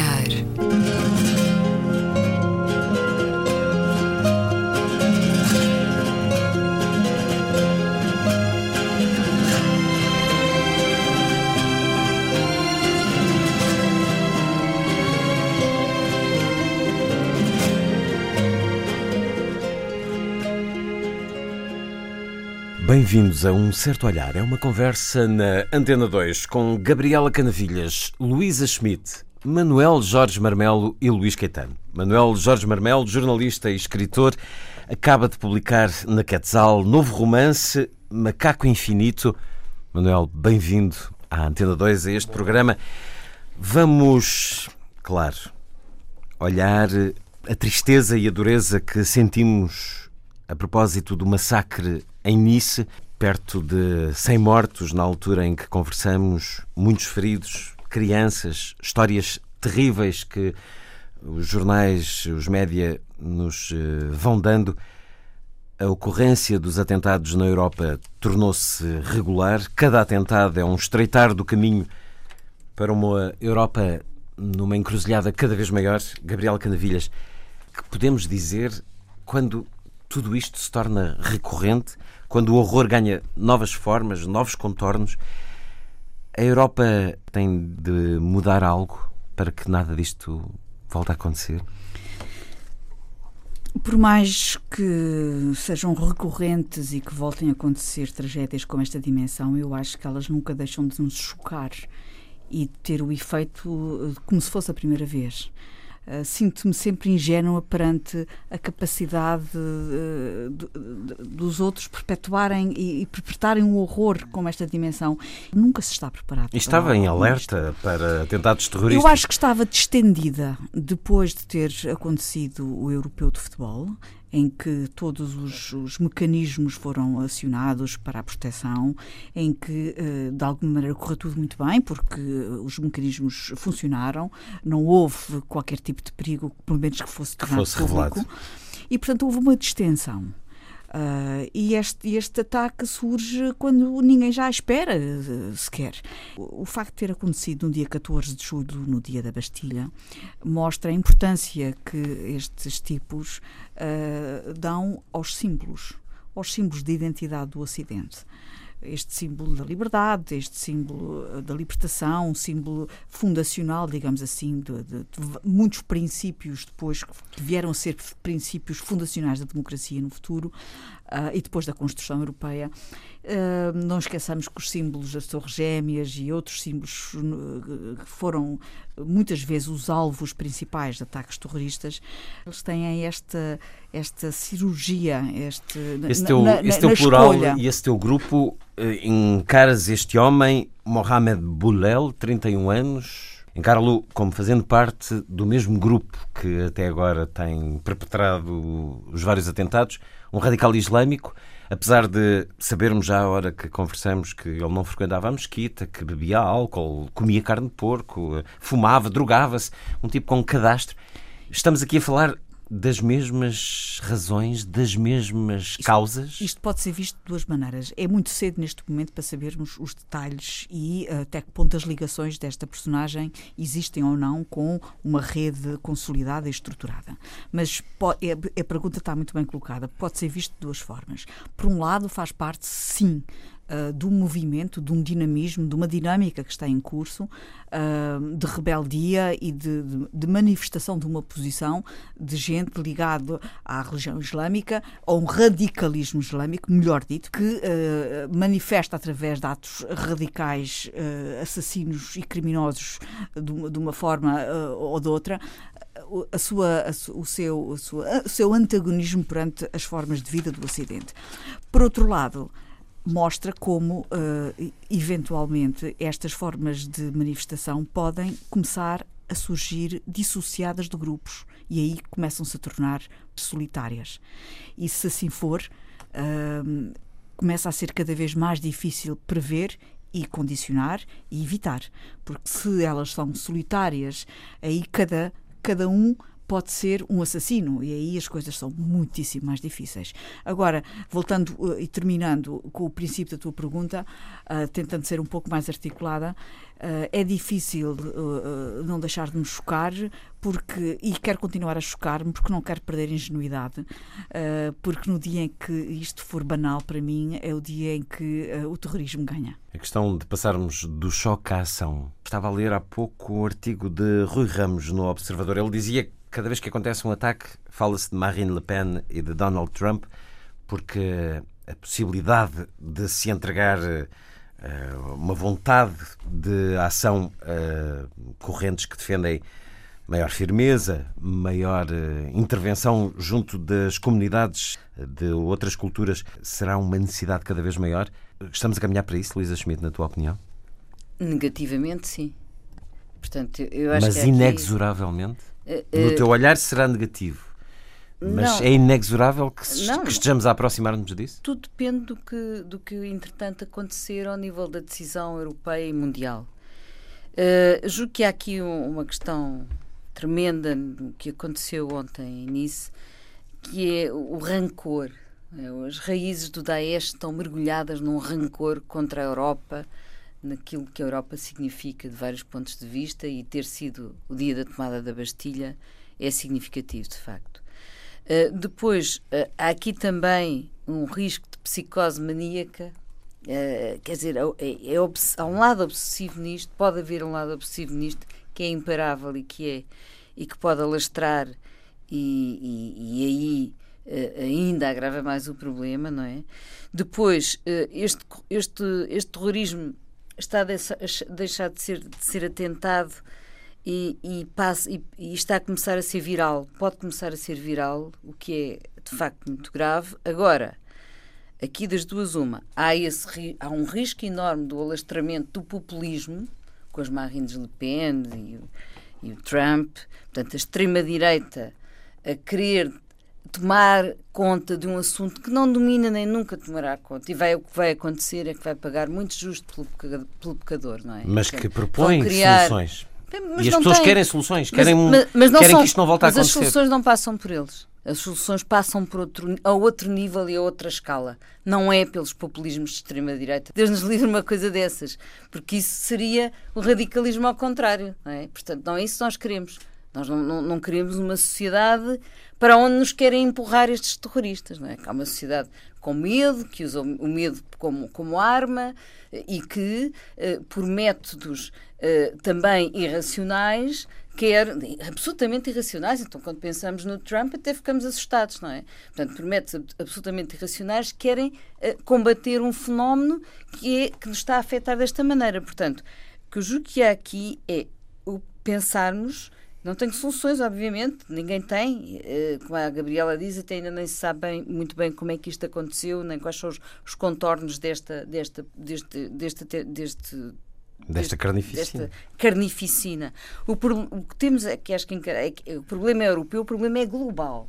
olhar. Bem-vindos a Um Certo Olhar. É uma conversa na Antena 2 com Gabriela Canavilhas, Luísa Schmidt, Manuel Jorge Marmelo e Luís Caetano. Manuel Jorge Marmelo, jornalista e escritor, acaba de publicar na Quetzal novo romance Macaco Infinito. Manuel, bem-vindo à Antena 2, a este programa. Vamos, claro, olhar a tristeza e a dureza que sentimos a propósito do massacre em Nice, perto de 100 mortos na altura em que conversamos, muitos feridos, crianças, histórias terríveis que os jornais, os média nos eh, vão dando. A ocorrência dos atentados na Europa tornou-se regular. Cada atentado é um estreitar do caminho para uma Europa numa encruzilhada cada vez maior. Gabriel Canavilhas, que podemos dizer quando tudo isto se torna recorrente, quando o horror ganha novas formas, novos contornos, a Europa tem de mudar algo para que nada disto volte a acontecer? Por mais que sejam recorrentes e que voltem a acontecer tragédias com esta dimensão, eu acho que elas nunca deixam de nos chocar e de ter o efeito como se fosse a primeira vez. Uh, sinto-me sempre ingênua perante a capacidade uh, dos outros perpetuarem e, e, perpetrarem um horror como esta dimensão. Nunca se está preparado. E estava em alerta isto. para atentados terroristas? Eu acho que estava distendida depois de ter acontecido o europeu de futebol em que todos os, os, mecanismos foram acionados para a proteção, em que eh, de alguma maneira correu tudo muito bem, porque os mecanismos funcionaram, não houve qualquer tipo de perigo, pelo menos que fosse que fosse público, revelado. e portanto houve uma distensão. Uh, e este, este ataque surge quando ninguém já espera uh, sequer. O, o, facto de ter acontecido no dia 14 de julho, no dia da Bastilha, mostra a importância que estes tipos uh, dão aos símbolos, aos símbolos de identidade do Ocidente este símbolo da liberdade, este símbolo eh, da libertação, um símbolo fundacional, digamos assim, de, de, de, muitos princípios depois que vieram a ser princípios fundacionais da democracia no futuro uh, e depois da construção europeia. Uh, não esqueçamos que os símbolos das Torres Gêmeas e outros símbolos uh, foram muitas vezes os alvos principais de ataques terroristas, eles têm esta, esta cirurgia, este, esse teu, na, esse teu plural escolha. e esse teu grupo eh, encaras este homem, Mohamed Boulel, 31 anos, encara-lo como fazendo parte do mesmo grupo que até agora tem perpetrado os vários atentados, um radical islâmico, apesar de sabermos já a hora que conversamos que ele não frequentava a mesquita, que bebia álcool, comia carne de porco, fumava, drogava-se, um tipo com cadastro. Estamos aqui a falar das mesmas razões, das mesmas isto, causas? Isto pode ser visto de duas maneiras. É muito cedo neste momento para sabermos os detalhes e eh, até que ponto as ligações desta personagem existem ou não com uma rede consolidada e estruturada. Mas pode, a pergunta está muito bem colocada. Pode ser visto de duas formas. Por um lado, faz parte, sim, uh, de um movimento, de um dinamismo, de uma dinâmica que está em curso, uh, de rebeldia e de, de, de, manifestação de uma posição de gente ligada à religião islâmica, a um radicalismo islâmico, melhor dito, que uh, manifesta através de atos radicais, assassinos e criminosos de, de uma forma ou de outra, a sua, a, o, seu, a sua, o seu antagonismo perante as formas de vida do Ocidente. Por outro lado, mostra como, uh, eventualmente, estas formas de manifestação podem começar a surgir dissociadas de grupos e aí começam-se a tornar solitárias. E se assim for, uh, começa a ser cada vez mais difícil prever e condicionar e evitar, porque se elas são solitárias, aí cada, cada um pode ser um assassino, e aí as coisas são muitíssimo mais difíceis. Agora, voltando uh, e terminando com o princípio da tua pergunta, uh, tentando ser um pouco mais articulada, uh, é difícil não deixar de me chocar, porque e quero continuar a chocar-me porque não quero perder ingenuidade, porque no dia em que isto for banal para mim é o dia em que o terrorismo ganha. A questão de passarmos do choque à ação. Estava a ler há pouco o artigo de Rui Ramos no Observador. Ele dizia que cada vez que acontece um ataque, fala-se de Marine Le Pen e de Donald Trump, porque a possibilidade de se entregar uh, uma vontade de ação uh, correntes que defendem maior firmeza, maior uh, intervenção junto das comunidades de outras culturas será uma necessidade cada vez maior. Estamos a caminhar para isso, Luísa Schmidt, na tua opinião? Negativamente, sim. Portanto, eu acho Mas que inexoravelmente? Uh, no teu olhar será negativo. Mas não, é inexorável que, não, que estejamos a aproximar-nos disso? Tudo depende do que, do que, entretanto, acontecer ao nível da decisão europeia e mundial. Uh, julgo que há aqui uma questão tremenda no que aconteceu ontem em Nice, que é o rancor. As raízes do Daesh estão mergulhadas num rancor contra a Europa, naquilo que a Europa significa de vários pontos de vista e ter sido o dia da tomada da Bastilha é significativo, de facto. Uh, depois, uh, há aqui também um risco de psicose maníaca, uh, quer dizer, é, é, é há um lado obsessivo nisto, pode haver um lado obsessivo nisto que é imparável e que é e que pode alastrar e, e, e aí ainda agrava mais o problema, não é? Depois, este, este, este terrorismo está a deixar de ser, de ser atentado e, e, passa, e, e, está a começar a ser viral. Pode começar a ser viral, o que é de facto muito grave. Agora, aqui das duas, uma, há, esse, há um risco enorme do alastramento do populismo, com as Marines Le Pen e e o Trump, portanto, a extrema-direita a querer tomar conta de um assunto que não domina nem nunca tomará conta. E vai, o que vai acontecer é que vai pagar muito justo pelo pecador, pelo pecador não é? Mas que propõe criar... soluções. Mas e as pessoas tem. querem soluções, querem, mas, mas querem são, que isto não volte a acontecer. Mas as soluções não passam por eles. As soluções passam por outro, a outro nível e a outra escala. Não é pelos populismos de extrema-direita. Deus nos livre uma coisa dessas. Porque isso seria o radicalismo ao contrário. Não é? Portanto, não é isso que nós queremos. Nós não, não, não, queremos uma sociedade para onde nos querem empurrar estes terroristas. Não é? Há uma sociedade com medo, que usa o medo como, como arma e que, eh, por métodos eh, também irracionais, quer absolutamente irracionais. Então, quando pensamos no Trump, até ficamos assustados, não é? Portanto, por métodos absolutamente irracionais, querem eh, combater um fenómeno que, é, que nos está a afetar desta maneira. Portanto, o que julgo que há aqui é o pensarmos não tenho soluções, obviamente, ninguém tem. Eh, como a Gabriela diz, até ainda nem se sabe bem, muito bem como é que isto aconteceu, nem quais são os, os contornos desta, desta, deste, deste, deste Desta carnificina. Desta carnificina. O, o, que temos é que acho que, é que o problema é europeu, o problema é global.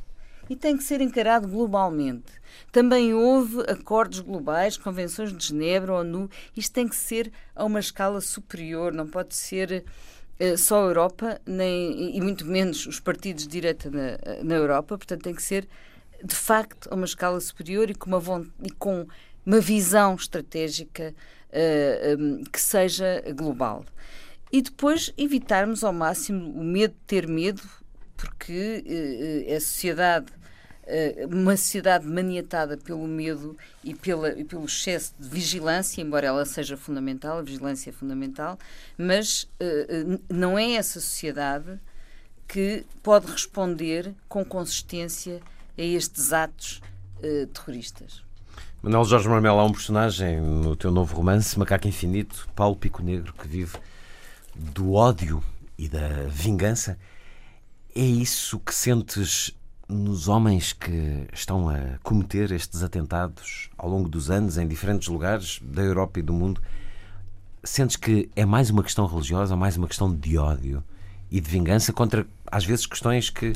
E tem que ser encarado globalmente. Também houve acordos globais, convenções de Genebra, ONU. Isto tem que ser a uma escala superior, não pode ser só a Europa, nem, e muito menos os partidos de direita na, na Europa, portanto tem que ser de facto a uma escala superior e com uma, e com uma visão estratégica uh, eh, um, eh, que seja global. E depois evitarmos ao máximo o medo de ter medo, porque uh, a sociedade eh, uma sociedade maniatada pelo medo e, pela, e pelo excesso de vigilância, embora ela seja fundamental, a vigilância é fundamental, mas uh, não é essa sociedade que pode responder com consistência a estes atos uh, terroristas. Manuel Jorge Marmelo, há um personagem no teu novo romance, Macaco Infinito, Paulo Pico Negro, que vive do ódio e da vingança. É isso que sentes nos homens que estão a cometer estes atentados ao longo dos anos em diferentes lugares da Europa e do mundo, sentes que é mais uma questão religiosa mais uma questão de ódio e de vingança contra, às vezes, questões que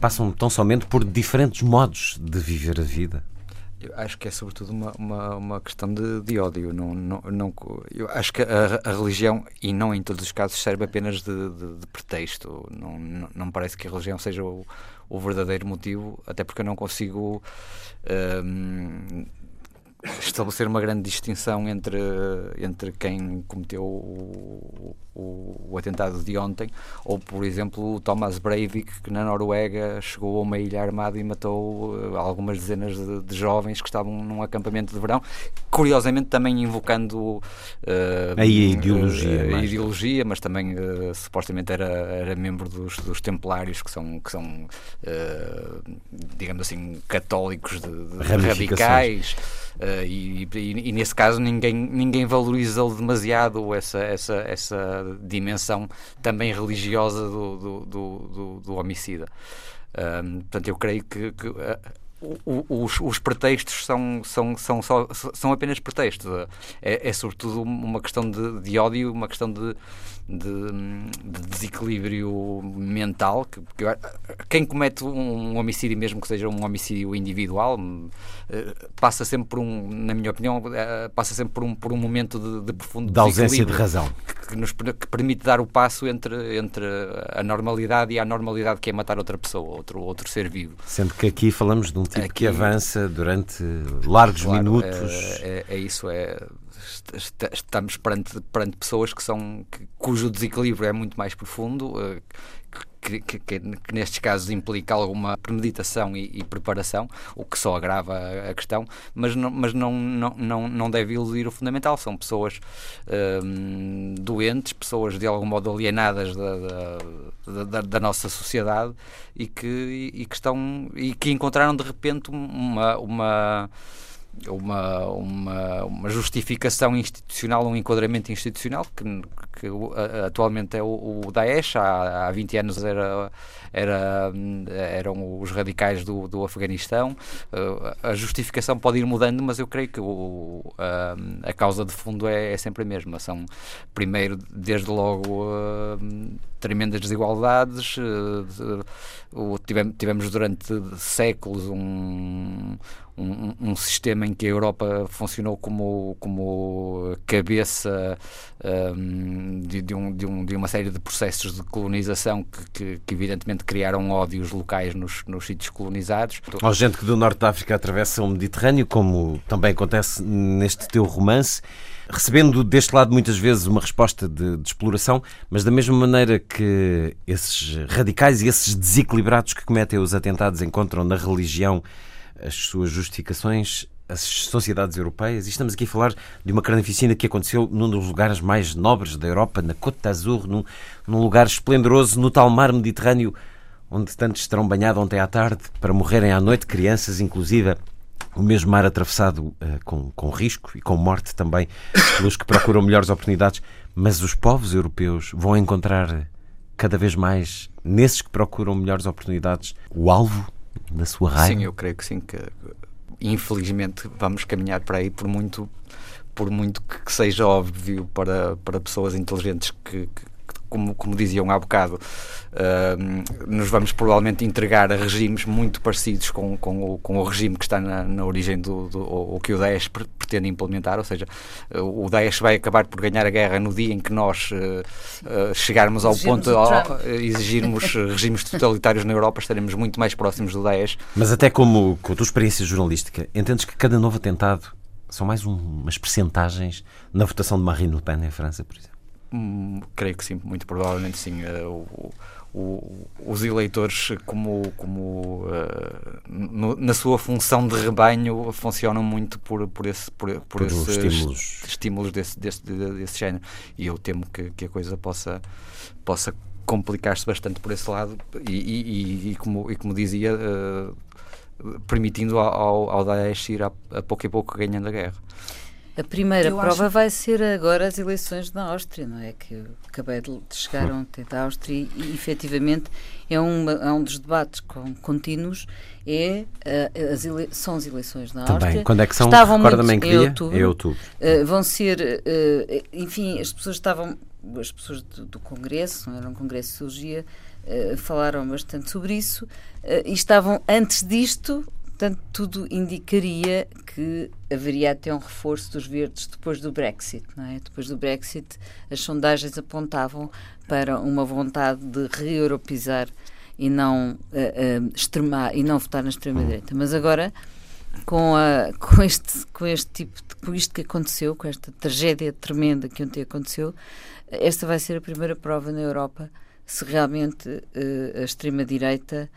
passam tão somente por diferentes modos de viver a vida? Eu acho que é sobretudo uma, uma, uma questão de, de ódio. Não, não, não, eu acho que a, a, religião, e não em todos os casos, serve apenas de, de, de pretexto. Não, não, não, parece que a religião seja o, o verdadeiro motivo, até porque eu não consigo. Um, estabelecer uma grande distinção entre, entre quem cometeu o, o, o, atentado de ontem, ou por exemplo o Thomas Breivik, que na Noruega chegou a uma ilha armada e matou uh, algumas dezenas de, de, jovens que estavam num acampamento de verão, curiosamente também invocando uh, a ideologia, uh, a ideologia mas também uh, supostamente era, era membro dos, dos templários, que são, que são digamos assim, católicos de, de radicais. Uh, e, e, e, nesse caso ninguém, ninguém valorizou demasiado essa, essa, essa dimensão também religiosa do, do, do, do, do homicida. Um, portanto, eu creio que, que uh, os, os, pretextos são, são, são, só, são apenas pretextos. É, é sobretudo uma questão de, de ódio, uma questão de, de, de desequilíbrio mental. Que, que, quem comete um, homicídio, mesmo que seja um homicídio individual, eh, passa sempre por um, na minha opinião, eh, passa sempre por um, por um momento de, de profundo de ausência de razão que, nos que permite dar o passo entre, entre a normalidade e a normalidade que é matar outra pessoa, outro, outro ser vivo. Sendo que aqui falamos de um tipo aqui, que avança durante largos claro, minutos. É, é, é isso, é estamos perante, perante pessoas que são cujo desequilíbrio é muito mais profundo, eh, que, que, que, que, nestes casos implica alguma premeditação e, e, preparação, o que só agrava a questão, mas, não, mas não, não, não, não deve iludir o fundamental. São pessoas hum, doentes, pessoas de algum modo alienadas da, da, da, da nossa sociedade e que, e, e, que estão e que encontraram de repente uma, uma uma, uma, uma justificação institucional, um enquadramento institucional que, que atualmente é o, o Daesh, há, há 20 anos era, era, eram os radicais do, do Afeganistão. Uh, a justificação pode ir mudando, mas eu creio que o, a, a causa de fundo é, é, sempre a mesma. São, primeiro, desde logo, uh, tremendas desigualdades. Uh, tivemos, tivemos durante séculos um um, um, sistema em que a Europa funcionou como, como cabeça um, de, de, um, de, um, de, uma série de processos de colonização que, que, que evidentemente criaram ódios locais nos, nos sítios colonizados. Há gente que do norte da África atravessa o Mediterrâneo, como também acontece neste teu romance recebendo deste lado muitas vezes uma resposta de, de, exploração, mas da mesma maneira que esses radicais e esses desequilibrados que cometem os atentados encontram na religião as suas justificações as sociedades europeias, e estamos aqui a falar de uma carnificina que aconteceu num dos lugares mais nobres da Europa, na Côte d'Azur, num, num lugar esplendoroso, no tal mar Mediterrâneo, onde tantos terão banhado ontem à tarde para morrerem à noite, crianças, inclusive o mesmo mar atravessado uh, com, com risco e com morte também pelos que procuram melhores oportunidades, mas os povos europeus vão encontrar cada vez mais, nesses que procuram melhores oportunidades, o alvo da sua raiva? Sim, eu creio que sim, que infelizmente vamos caminhar para aí por muito por muito que seja óbvio para, para pessoas inteligentes que, que como, como diziam há bocado, uh, nos vamos provavelmente entregar a regimes muito parecidos com, com, o, com o regime que está na, na origem do, do o que o Daesh pretende implementar, ou seja, o Daesh vai acabar por ganhar a guerra no dia em que nós uh, uh, chegarmos ao ponto de exigirmos regimes totalitários na Europa, estaremos muito mais próximos do Daesh. Mas até como com a tua experiência jornalística, entendes que cada novo atentado são mais um, umas percentagens na votação de Marine Le Pen em França, por exemplo? Hum, creio que sim, muito provavelmente sim. Uh, o, o, os eleitores, como, como uh, no, na sua função de rebanho, funcionam muito por, por, esse, por, por, por esses estímulos, estímulos desse, desse, desse género. E eu temo que, que a coisa possa, possa complicar-se bastante por esse lado. E, e, e, como, e como dizia, uh, permitindo ao, ao Daesh ir a, a pouco e pouco ganhando a guerra. A primeira eu prova acho... vai ser agora as eleições na Áustria, não é? Que eu acabei de chegar ontem da Áustria e, efetivamente é, uma, é um dos debates com, contínuos é, uh, as ele... são as eleições na Também. Áustria. Quando é que são? Recorda-me em que dia? Outubro. Em outubro. Uh, vão ser, uh, enfim, as pessoas estavam, as pessoas do, do Congresso, não era um Congresso de Cirurgia, falaram bastante sobre isso e estavam, antes disto, Portanto, tudo indicaria que haveria até um reforço dos verdes depois do Brexit. Não é? Depois do Brexit, as sondagens apontavam para uma vontade de reeuropeizar e não, uh, uh, extremar, e não votar na extrema-direita. Mas agora, com, a, com, este, com este tipo de, com isto que aconteceu, com esta tragédia tremenda que ontem aconteceu, esta vai ser a primeira prova na Europa se realmente uh, a extrema-direita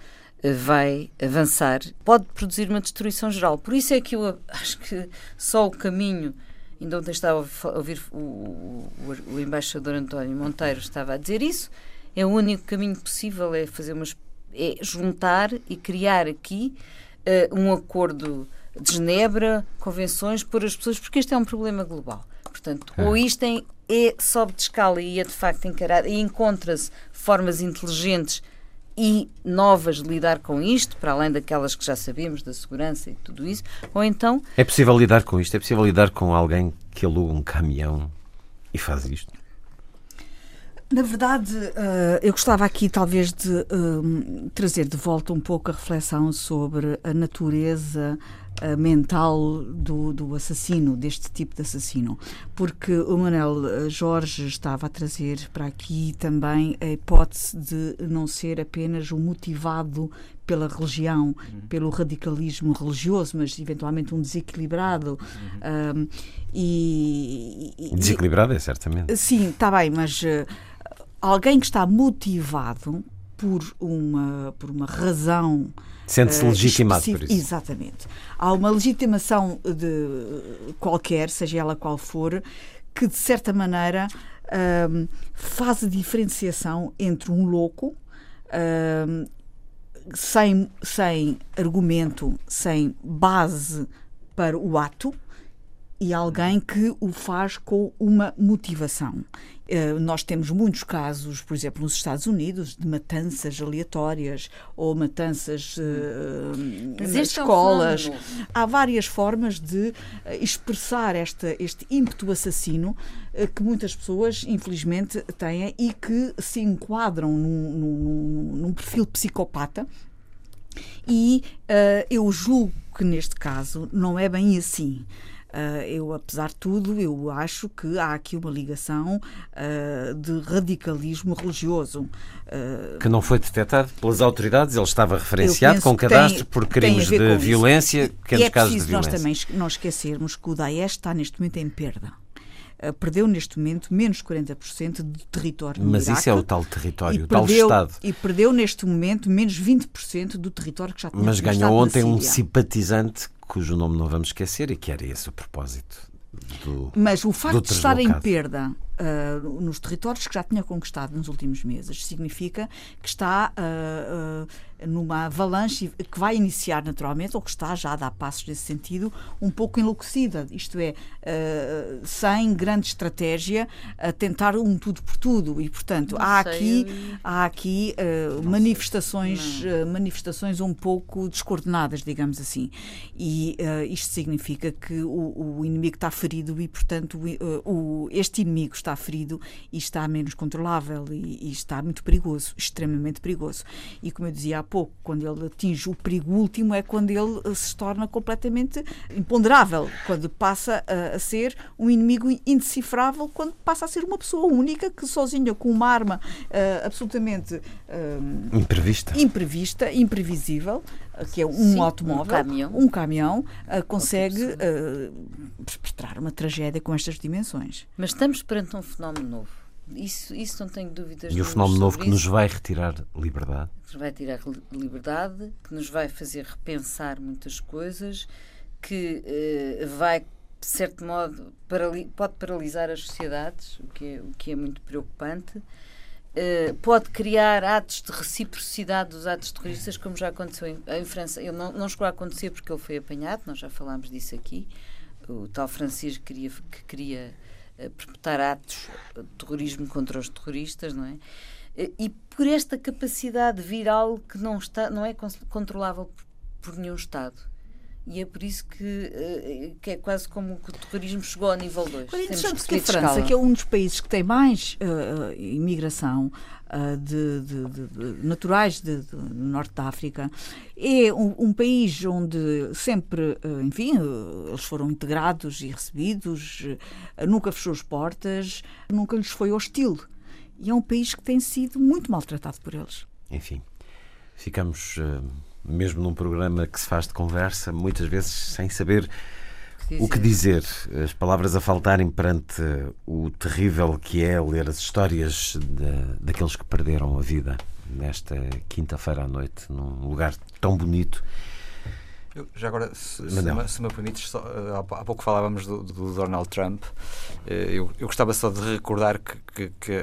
vai avançar, pode produzir uma destruição geral. Por isso é que eu acho que só o caminho. Ainda ontem estava a ouvir o, o, o embaixador António Monteiro estava a dizer isso. É o único caminho possível é fazer umas é juntar e criar aqui uh, um acordo de Genebra, convenções, por as pessoas, porque este é um problema global. Portanto, é. ou isto é, é sobe de escala e é de facto encarado e encontra-se formas inteligentes e novas de lidar com isto, para além daquelas que já sabemos, da segurança e tudo isso, ou então. É possível lidar com isto? É possível lidar com alguém que aluga um caminhão e faz isto? Na verdade, uh, eu gostava aqui talvez de uh, trazer de volta um pouco a reflexão sobre a natureza uh, mental do, do, assassino, deste tipo de assassino. Porque o Manuel Jorge estava a trazer para aqui também a hipótese de não ser apenas um motivado pela religião, uhum. pelo radicalismo religioso, mas eventualmente um desequilibrado. Uhum. Um, e, e, desequilibrado é certamente. Sim, está bem, mas alguém que está motivado por uma, por uma razão. Sente-se uh, legitimado por isso. Exatamente. Há uma legitimação de qualquer, seja ela qual for, que de certa maneira uh, faz a diferenciação entre um louco. Uh, sem, sem argumento, sem base para o ato, e alguém que o faz com uma motivação. Uh, nós temos muitos casos, por exemplo, nos Estados Unidos, de matanças aleatórias ou matanças uh, nas escolas. É um Há várias formas de uh, expressar esta, este ímpeto assassino que muitas pessoas, infelizmente, têm e que se enquadram num, num, num perfil psicopata. E eu julgo que neste caso não é bem assim. Uh, eu, apesar de tudo, eu acho que há aqui uma ligação uh, de radicalismo religioso. Uh, que não foi detectado pelas autoridades, ele estava referenciado com cadastro tem, por crimes de violência, pequenos é casos de violência. nós também não esquecermos que o Daesh está neste momento em perda. Perdeu neste momento menos 40% do território Mas Iraque, isso é o tal território, o tal Estado. E perdeu neste momento menos 20% do território que já tinha Mas ganhou ontem um simpatizante cujo nome não vamos esquecer e que era esse o propósito do, Mas o facto de estar em perda uh, nos territórios que já tinha conquistado nos últimos meses significa que está uh, uh, numa avalanche que vai iniciar naturalmente, ou que está já a dar passos nesse sentido, um pouco enlouquecida, isto é, sem grande estratégia, a tentar um tudo por tudo. E, portanto, há aqui, há aqui manifestações, manifestações um pouco descoordenadas, digamos assim. E isto significa que o, o, inimigo está ferido e, portanto, o, este inimigo está ferido e está menos controlável e, e está muito perigoso, extremamente perigoso. E, como eu dizia há pouco, quando ele atinge o perigo último, é quando ele eh, se torna completamente imponderável, quando passa a, a ser um inimigo indecifrável, quando passa a ser uma pessoa única que sozinha com uma arma uh, absolutamente uh, imprevista. imprevista, imprevisível, que é um Sim, automóvel, um caminhão, um caminhão uh, consegue uh, perpetrar uma tragédia com estas dimensões. Mas estamos perante um fenómeno novo isso, isso não tenho dúvidas. E o fenómeno novo que nos vai retirar liberdade? Que nos vai tirar liberdade, que nos vai fazer repensar muitas coisas, que uh, vai, de certo modo, parali pode paralisar as sociedades, o que é, o que é muito preocupante. Uh, pode criar atos de reciprocidade dos atos terroristas, como já aconteceu em, em França. Ele não, não chegou a acontecer porque ele foi apanhado, nós já falámos disso aqui. O tal francês que queria, que queria perpetrar atos de terrorismo contra os terroristas, não é? E por esta capacidade de vir algo que não, está, não é controlável por nenhum Estado. E é por isso que, eh, que é quase como que o terrorismo chegou ao nível 2. É interessante que a França, que é um dos países que tem mais uh, imigração, uh, de, de, de, naturais do norte da África. É um, um país onde sempre, uh, enfim, eles foram integrados e recebidos, nunca fechou as portas, nunca lhes foi hostil. E é um país que tem sido muito maltratado por eles. Enfim, ficamos mesmo num programa que se faz de conversa, muitas vezes sem saber o que dizer, as palavras a faltarem perante o terrível que é ler as histórias de, daqueles que perderam a vida nesta quinta-feira à noite, num lugar tão bonito. Eu, já agora, se, se, me, se me permites, só, eh, há pouco falávamos do, do Donald Trump. Eh, eu, eu, gostava só de recordar que, que, que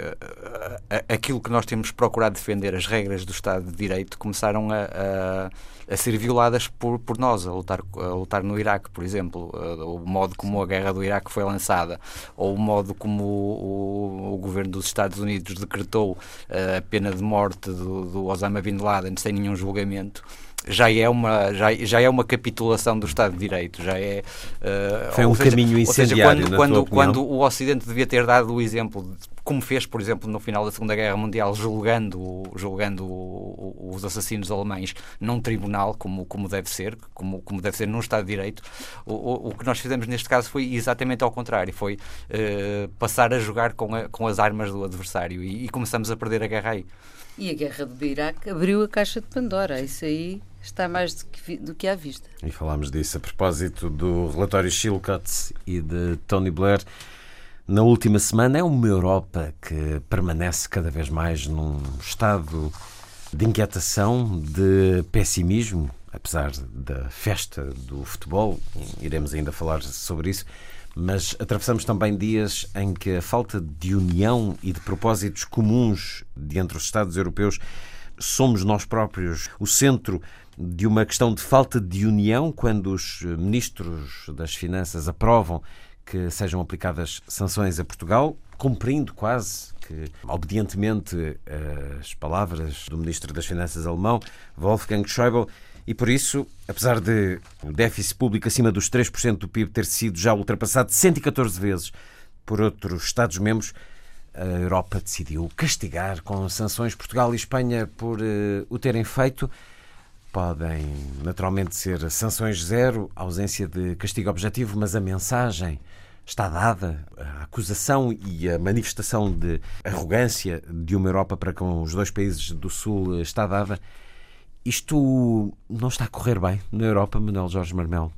eh, aquilo que nós temos procurado defender, as regras do Estado de Direito, começaram a, a a ser violadas por, por nós, a lutar, a lutar no Iraque, por exemplo. O modo como a guerra do Iraque foi lançada, ou o modo como o, o, o governo dos Estados Unidos decretou a pena de morte do, do Osama Bin Laden sem nenhum julgamento já é uma já, já é uma capitulação do Estado de Direito já é uh, foi um seja, caminho incendiário seja, quando, quando, quando, o Ocidente devia ter dado o exemplo como fez por exemplo no final da Segunda Guerra Mundial julgando julgando os assassinos alemães num tribunal como como deve ser como como deve ser num Estado de Direito o, o, o que nós fizemos neste caso foi exatamente ao contrário foi uh, passar a jogar com, a, com as armas do adversário e, e começamos a perder a guerra aí. E a guerra do Iraque abriu a caixa de Pandora isso aí está mais do que, do que à vista. E falámos disso a propósito do relatório Chilcott e de Tony Blair. Na última semana é uma Europa que permanece cada vez mais num estado de inquietação, de pessimismo, apesar da festa do futebol, iremos ainda falar sobre isso, mas atravessamos também dias em que a falta de união e de propósitos comuns entre os Estados europeus somos nós próprios o centro de uma questão de falta de união quando os ministros das Finanças aprovam que sejam aplicadas sanções a Portugal, cumprindo quase que obedientemente as palavras do ministro das Finanças alemão, Wolfgang Schäuble, e por isso, apesar de o déficit público acima dos 3% do PIB ter sido já ultrapassado 114 vezes por outros Estados-membros, a Europa decidiu castigar com sanções Portugal e Espanha por uh, o terem feito podem naturalmente ser sanções zero, ausência de castigo objetivo, mas a mensagem está dada, a acusação e a manifestação de arrogância de uma Europa para com os dois países do Sul está dada. Isto não está a correr bem na Europa, Manuel Jorge Marmel.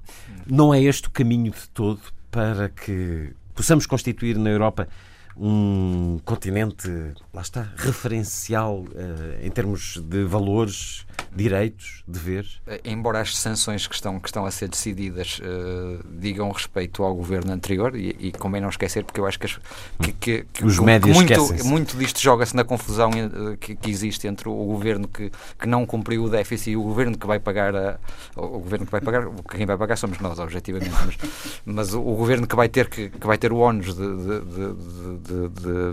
Não é este o caminho de todo para que possamos constituir na Europa um continente, lá está, referencial uh, em termos de valores, direitos, deveres? Eh, embora as sanções que estão, que estão a ser decididas uh, digam respeito ao governo anterior, e, e convém não esquecer, porque eu acho que, as, que, que, que os médios muito, muito disto joga-se na confusão que, que, existe entre o governo que, que não cumpriu o déficit e o governo que vai pagar a, o governo que vai pagar, quem vai pagar somos nós, objetivamente, mas, mas o, o, governo que vai ter que, que vai ter o ónus de, de, de, de, de,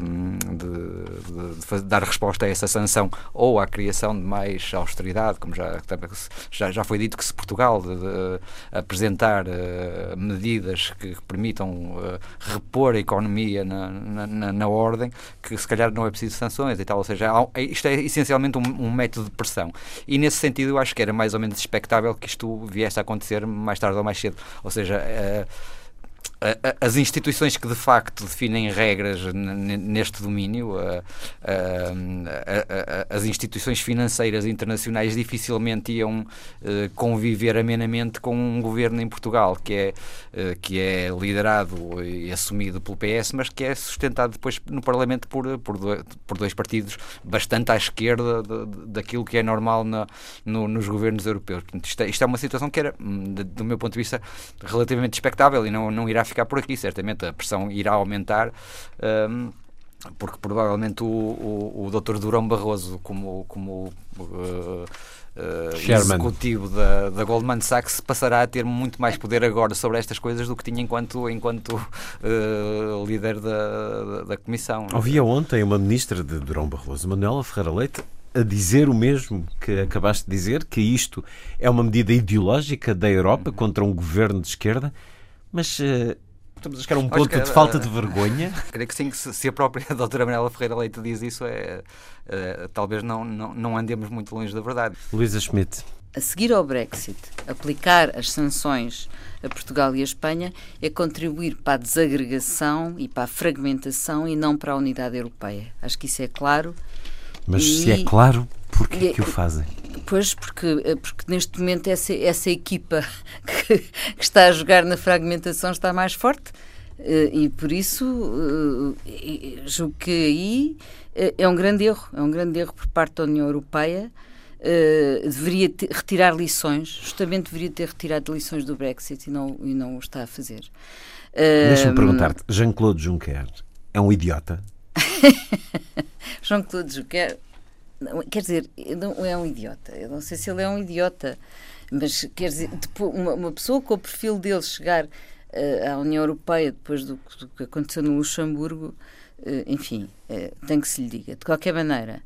de, dar resposta a essa sanção ou à criação de mais austeridade, como já, já, já foi dito que se Portugal apresentar uh, medidas que permitam uh, repor a economia na, na, na, ordem, que se calhar não é preciso sanções e tal, ou seja, isto é essencialmente um, um método de pressão. E nesse sentido eu acho que era mais ou menos expectável que isto viesse a acontecer mais tarde ou mais cedo. Ou seja, uh, as instituições que de facto definem regras neste domínio, as instituições financeiras internacionais dificilmente iam eh, conviver amenamente com um governo em Portugal que é, eh, que é liderado e assumido pelo PS, mas que é sustentado depois no Parlamento por, por, dois partidos bastante à esquerda daquilo que é normal na, no, nos governos europeus. É, isto, é, uma situação que era, hum, do meu ponto de vista, relativamente expectável e não, não irá ficar por aqui. Certamente a pressão irá aumentar. Um, porque provavelmente o, o, o Dr. Durão Barroso, como, como uh, uh, executivo da, da, Goldman Sachs, passará a ter muito mais poder agora sobre estas coisas do que tinha enquanto, enquanto uh, líder da, da, da Comissão. Havia ontem uma ministra de Durão Barroso, Manuela Ferreira Leite, a dizer o mesmo que acabaste de dizer, que isto é uma medida ideológica da Europa contra um governo de esquerda, mas Estamos a chegar a um ponto de falta de vergonha? Creio que sim, que se a própria doutora Manuela Ferreira Leite diz isso, é, é, talvez não, não, não andemos muito longe da verdade. Luísa Schmidt. A seguir ao Brexit, aplicar as sanções a Portugal e a Espanha é contribuir para a desagregação e para a fragmentação e não para a unidade europeia. Acho que isso é claro. Mas e... se é claro, porquê é que o fazem? Pois, porque, eh, porque neste momento essa, essa equipa que, que está a jogar na fragmentação está mais forte eh, e por isso eh, julgo que aí é um grande erro, é um grande erro por parte da União Europeia. deveria ter, retirar lições, justamente deveria ter retirado lições do Brexit e não, e não o está a fazer. Deixa-me perguntar-te, Jean-Claude Juncker é um idiota? Jean-Claude Juncker quer dizer, não é um idiota. Eu não sei se ele é um idiota, mas quer dizer, uma, uma pessoa com o perfil dele chegar uh, à União Europeia depois do, do, que aconteceu no Luxemburgo, uh, enfim, uh, tem que se lhe diga. De qualquer maneira,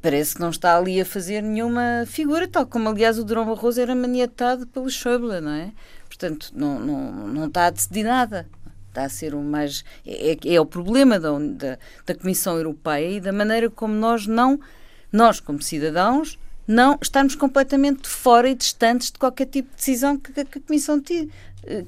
parece que não está ali a fazer nenhuma figura, tal como aliás o Durão Barroso era maniatado pelo Schäuble, não é? Portanto, não, não, não está a decidir nada está a ser o mais. É, é, é o problema da, da, da, Comissão Europeia e da maneira como nós não nós, como cidadãos, não estamos completamente fora e distantes de qualquer tipo de decisão que, que, que a Comissão, que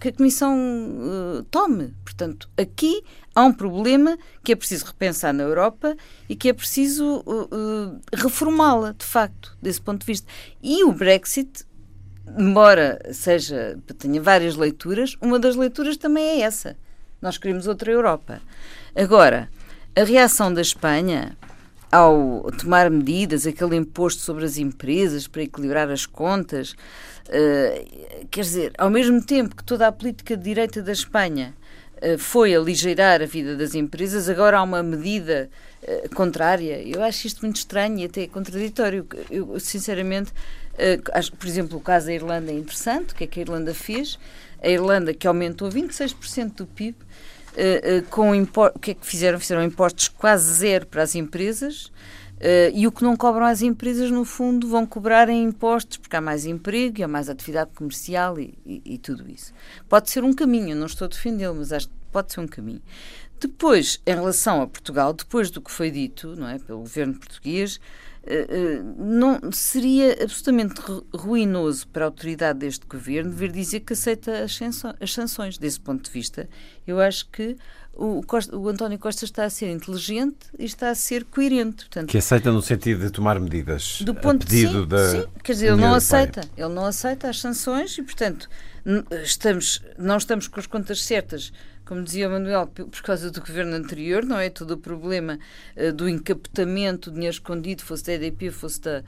a Comissão uh, tome. Portanto, aqui há um problema que é preciso repensar na Europa e que é preciso uh, uh, reformá-la, de facto, desse ponto de vista. E o Brexit, embora seja tenha várias leituras, uma das leituras também é essa. Nós queremos outra Europa. Agora, a reação da Espanha ao tomar medidas, aquele imposto sobre as empresas para equilibrar as contas, uh, quer dizer, ao mesmo tempo que toda a política de direita da Espanha uh, foi aligeirar a vida das empresas, agora há uma medida uh, contrária. Eu acho isto muito estranho e até contraditório. Eu, sinceramente, acho, por exemplo, o caso da Irlanda é interessante. O que é que a Irlanda fez? A Irlanda, que aumentou 26% do PIB, Uh, uh, com o que é que fizeram? Fizeram impostos quase zero para as empresas uh, e o que não cobram às empresas, no fundo, vão cobrar em impostos porque há mais emprego e há mais atividade comercial e, e, e tudo isso. Pode ser um caminho, não estou a defendê-lo, mas acho que pode ser um caminho. Depois, em relação a Portugal, depois do que foi dito não é, pelo governo português, eh, eh, não seria absolutamente ruinoso para a autoridade deste governo vir dizer que aceita as sanções. Desse ponto de vista, eu acho que o, Costa, o, António Costa está a ser inteligente e está a ser coerente. Portanto, que aceita no sentido de tomar medidas do ponto pedido sim, da. Sim, quer dizer, ele não aceita. Ele não aceita as sanções e, portanto, estamos, não estamos com as contas certas como dizia o Manuel, por causa do governo anterior, não é? Todo o problema uh, do encapotamento, do dinheiro escondido, fosse da EDP, fosse da,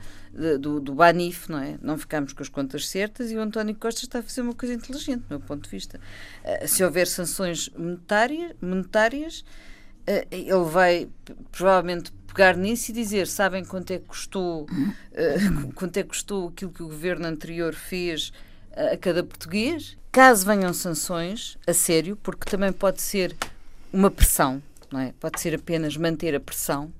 do, do Banif, não é? Não ficámos com as contas certas e o António Costa está a fazer uma coisa inteligente, do meu ponto de vista. Uh, se houver sanções monetárias, monetárias uh, ele vai provavelmente pegar nisso e dizer sabem quanto é que custou quanto é que custou aquilo que o governo anterior fez a cada português caso venham sanções, a sério, porque também pode ser uma pressão, não é? Pode ser apenas manter a pressão.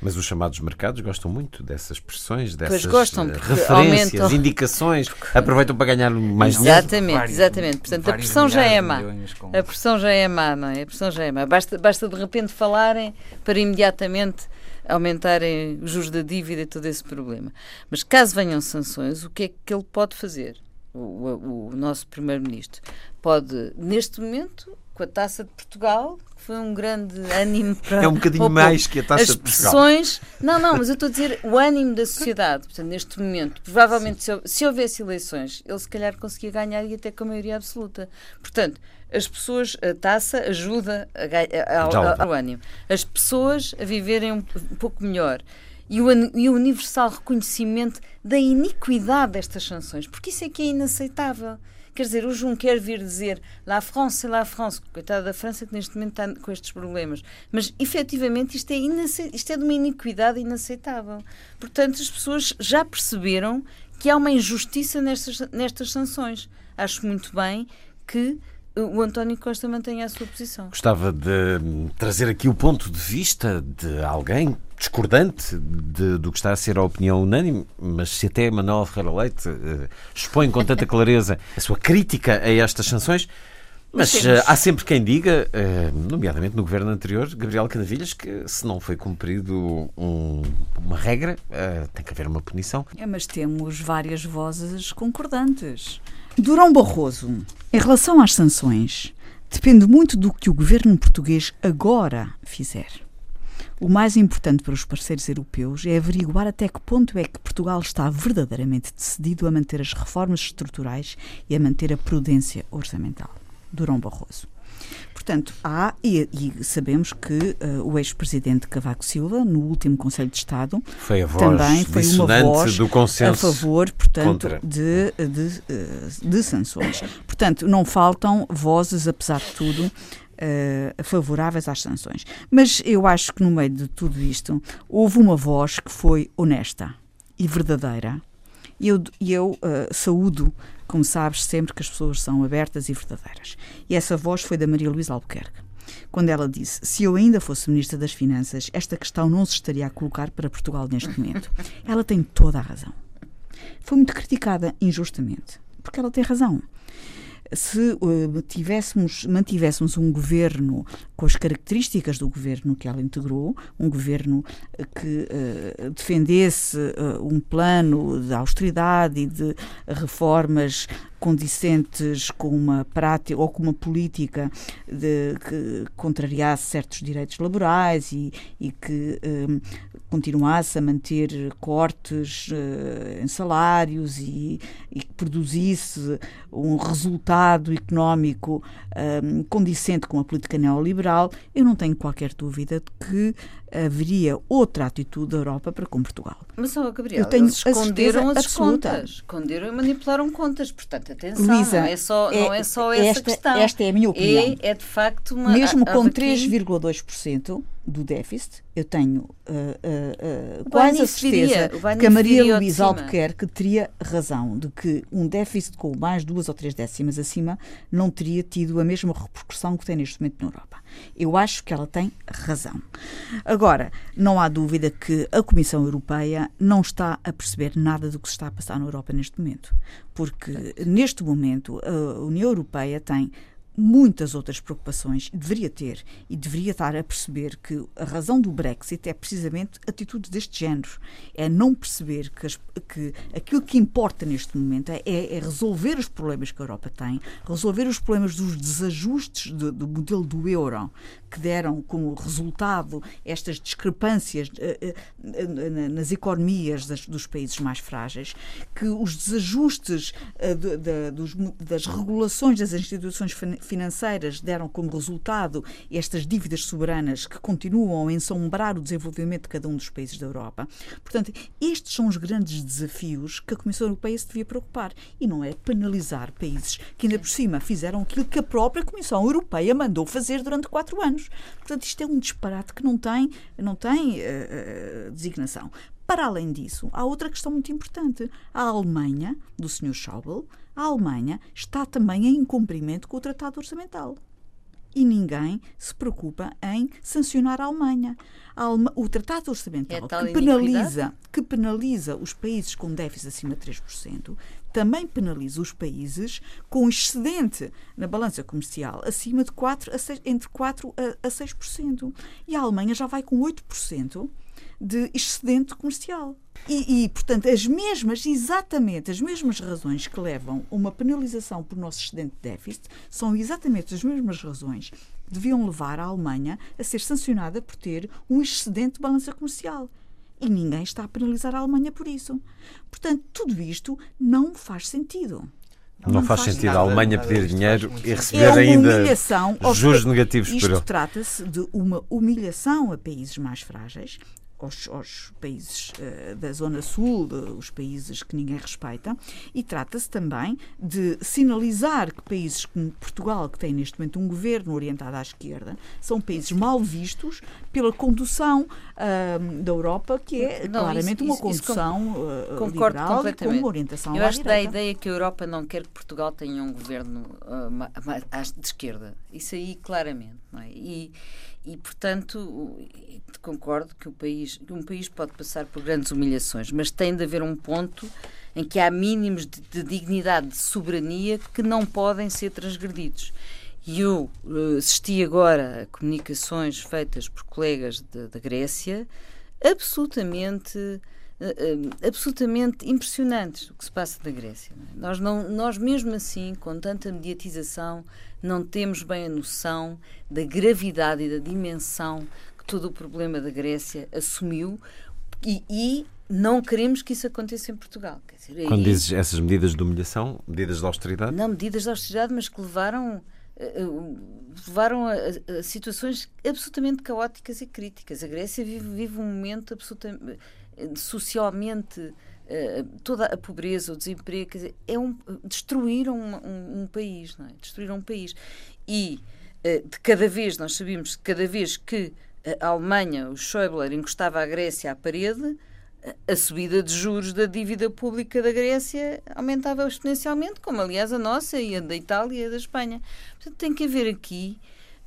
Mas os chamados mercados gostam muito dessas pressões, dessas gostam, eh, referências, aumentam... indicações, aproveitam para ganhar mais dinheiro. Exatamente, exatamente. Portanto, a pressão já é má. A pressão já é má, não é? A pressão já é má. Basta, basta de repente falarem para imediatamente aumentarem os juros da dívida e todo esse problema. Mas caso venham sanções, o que é que ele pode fazer? O, o, o nosso primeiro-ministro, pode, neste momento, com a taça de Portugal, que foi um grande ânimo para. É um bocadinho mais que a taça de Portugal. Pressões, não, não, mas eu estou a dizer o ânimo da sociedade. Portanto, neste momento, provavelmente, se, se, houvesse eleições, ele se calhar conseguia ganhar e até com a maioria absoluta. Portanto, as pessoas, a taça ajuda a, a, ao, ao ânimo. As pessoas a viverem um, um pouco melhor e o, e o universal reconhecimento da iniquidade destas sanções, porque isso é que é inaceitável. Quer dizer, o Juncker vir dizer La France, La France, coitada da França que neste momento está com estes problemas, mas efetivamente isto é, isto é de uma iniquidade inaceitável. Portanto, as pessoas já perceberam que há uma injustiça nestas, nestas sanções. Acho muito bem que o António Costa mantenha a sua posição. Gostava de trazer aqui o ponto de vista de alguém discordante de, do que está a ser a opinião unânime, mas se até Manuel Ferreira Leite uh, expõe com tanta clareza a sua crítica a estas sanções, Mas uh, há sempre quem diga, uh, nomeadamente no governo anterior, Gabriel Canavilhas, que se não foi cumprido um, uma regra, uh, tem que haver uma punição. É, mas temos várias vozes concordantes. Durão Barroso, em relação às sanções, depende muito do que o governo português agora fizer. O mais importante para os parceiros europeus é averiguar até que ponto é que Portugal está verdadeiramente decidido a manter as reformas estruturais e a manter a prudência orçamental. Durão Barroso. Portanto, há, e, e sabemos que uh, o ex-presidente Cavaco Silva, no último Conselho de Estado, foi também foi uma voz do consenso a favor, portanto, de, de, de, eh, de sanções. Portanto, não faltam vozes, apesar de tudo, uh, favoráveis às sanções. Mas eu acho que no meio de tudo isto houve uma voz que foi honesta e verdadeira. E eu, eu uh, saúdo, como sabes, sempre que as pessoas são abertas e verdadeiras. E essa voz foi da Maria Luísa Albuquerque quando ela disse: Se eu ainda fosse Ministra das Finanças, esta questão não se estaria a colocar para Portugal neste momento. Ela tem toda a razão. Foi muito criticada injustamente, porque ela tem razão se uh, tivéssemos, mantivéssemos um governo com as características do governo que ela integrou, um governo eh, que uh, defendesse uh, um plano de austeridade e de reformas condicentes com uma prática ou com uma política de, que contrariasse certos direitos laborais e, e que um, continuasse a manter cortes uh, em salários e, e, que produzisse um resultado económico um, condicente com a política neoliberal, eu não tenho qualquer dúvida de que haveria outra atitude da Europa para com Portugal. Mas, oh, Gabriel, eu tenho eles esconderam as absoluta. contas. Esconderam e manipularam contas. Portanto, atenção, Luísa, não é só, é, não é só essa esta, questão. Esta é a minha opinião. É, é de facto uma... Mesmo com 3,2% do déficit, eu tenho uh, uh, uh, quase a certeza que a Maria Luísa Albuquerque teria razão de que um déficit com mais duas ou três décimas acima não teria tido a mesma repercussão que tem neste momento na Europa. Eu acho que ela tem razão. Agora, não há dúvida que a Comissão Europeia não está a perceber nada do que se está a passar na Europa neste momento. Porque, neste momento, a União Europeia tem muitas outras preocupações, deveria ter e deveria estar a perceber que a razão do Brexit é precisamente atitudes deste género. É não perceber que, as, que aquilo que importa neste momento é, é, resolver os problemas que a Europa tem, resolver os problemas dos desajustes do, do modelo do euro, que deram como resultado estas discrepâncias uh, uh, nas economias das, dos países mais frágeis, que os desajustes uh, de, de, dos, das regulações das instituições financeiras deram como resultado estas dívidas soberanas que continuam a ensombrar o desenvolvimento de cada um dos países da Europa. Portanto, estes são os grandes desafios que a Comissão Europeia se devia preocupar e não é penalizar países que ainda por cima fizeram aquilo que a própria Comissão Europeia mandou fazer durante quatro anos. Portanto, isto é um disparate que não tem, não tem uh, designação. Para além disso, há outra questão muito importante. A Alemanha, do Sr. Schäuble, a Alemanha está também em incumprimento com o Tratado Orçamental. E ninguém se preocupa em sancionar a Alemanha. A o Tratado Orçamental é que, penaliza, que penaliza os países com déficit acima de 3%, também penaliza os países com excedente na balança comercial acima de 4 a 6, entre 4 a, a 6%. E a Alemanha já vai com 8% de excedente comercial. E, e, portanto, as mesmas, exatamente as mesmas razões que levam a uma penalização por nosso excedente de déficit são exatamente as mesmas razões que deviam levar a Alemanha a ser sancionada por ter um excedente de balança comercial. E ninguém está a penalizar a Alemanha por isso. Portanto, tudo isto não faz sentido. Não, não faz, faz sentido nada, a Alemanha pedir dinheiro e receber é ainda juros negativos Isto trata-se de uma humilhação a países mais frágeis aos, aos países uh, da Zona Sul, de, os países que ninguém respeita, e trata-se também de sinalizar que países como Portugal, que tem neste momento um governo orientado à esquerda, são países mal vistos pela condução uh, da Europa, que é não, claramente isso, uma condução isso, uh, liberal com uma orientação Eu acho que dá a ideia que a Europa não quer que Portugal tenha um governo uh, de esquerda. Isso aí, claramente. É? E, e, portanto, concordo que, o país, um país pode passar por grandes humilhações, mas tem de haver um ponto em que há mínimos de, de dignidade, de soberania que não podem ser transgredidos. E eu uh, assisti agora a comunicações feitas por colegas da Grécia absolutamente uh, absolutamente impressionantes o que se passa na Grécia. Não é? nós, não, nós, mesmo assim, com tanta mediatização, não temos bem a noção da gravidade e da dimensão que todo o problema da Grécia assumiu e, e não queremos que isso aconteça em Portugal. Dizer, Quando dizes essas medidas de humilhação, medidas de austeridade? Não, medidas de austeridade, mas que levaram levaram a, a, situações absolutamente caóticas e críticas. A Grécia vive, vive um momento absolutamente socialmente toda a pobreza, o desemprego, dizer, é um, destruíram um, um, um, país, não é? Destruíram um país. E de cada vez, nós sabemos que cada vez que a Alemanha, o Schäuble, encostava a Grécia à parede, a subida de juros da dívida pública da Grécia aumentava exponencialmente, como aliás a nossa e a da Itália e a da Espanha. Portanto, tem que haver aqui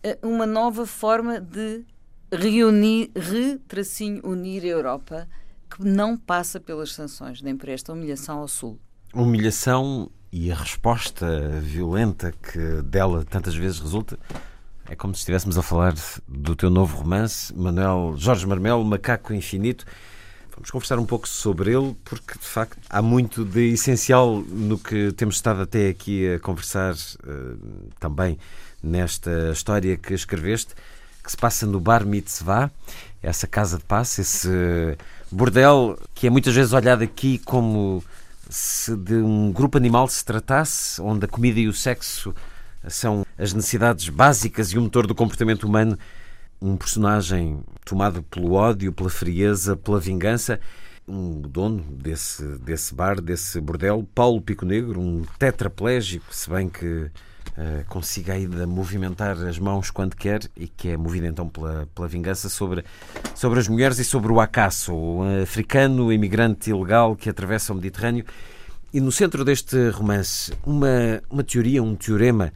uh, uma nova forma de reunir, retracinho, unir a Europa que não passa pelas sanções, nem por esta humilhação ao Sul. Humilhação e a resposta violenta que dela tantas vezes resulta é como se estivéssemos a falar do teu novo romance, Manuel Jorge Marmelo, Macaco Infinito. Vamos conversar um pouco sobre ele, porque de facto há muito de essencial no que temos estado até aqui a conversar uh, também nesta história que escreveste, que se passa no Bar Mitzvah, essa casa de paz, esse bordel que é muitas vezes olhado aqui como se de um grupo animal se tratasse, onde a comida e o sexo são as necessidades básicas e o motor do comportamento humano um personagem tomado pelo ódio, pela frieza, pela vingança. Um dono desse, desse bar, desse bordel, Paulo Pico Negro, um tetraplégico, se bem que uh, consiga ainda movimentar as mãos quando quer e que é movido então pela, pela vingança sobre, sobre as mulheres e sobre o acaso, um africano imigrante ilegal que atravessa o Mediterrâneo. E no centro deste romance, uma, uma teoria, um teorema,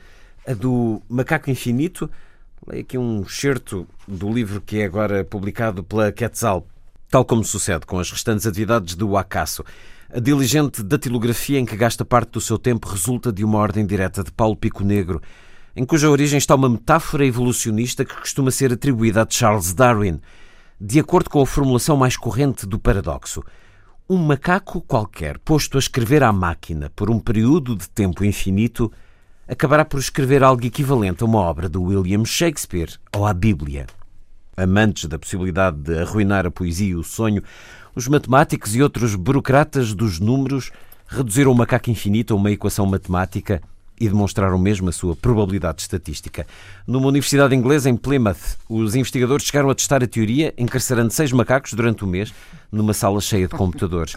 a do macaco infinito, Leio aqui um excerto do livro que é agora publicado pela Quetzal. Tal como sucede com as restantes atividades do Acaso, a diligente datilografia em que gasta parte do seu tempo resulta de uma ordem direta de Paulo Pico Negro, em cuja origem está uma metáfora evolucionista que costuma ser atribuída a Charles Darwin, de acordo com a formulação mais corrente do paradoxo. Um macaco qualquer, posto a escrever à máquina por um período de tempo infinito, acabará por escrever algo equivalente a uma obra de William Shakespeare ou à Bíblia. Amantes da possibilidade de arruinar a poesia e o sonho, os matemáticos e outros burocratas dos números reduziram o macaco infinito a uma equação matemática e demonstraram mesmo a sua probabilidade estatística. Numa universidade inglesa, em Plymouth, os investigadores chegaram a testar a teoria, encarcerando seis macacos durante o mês, numa sala cheia de computadores.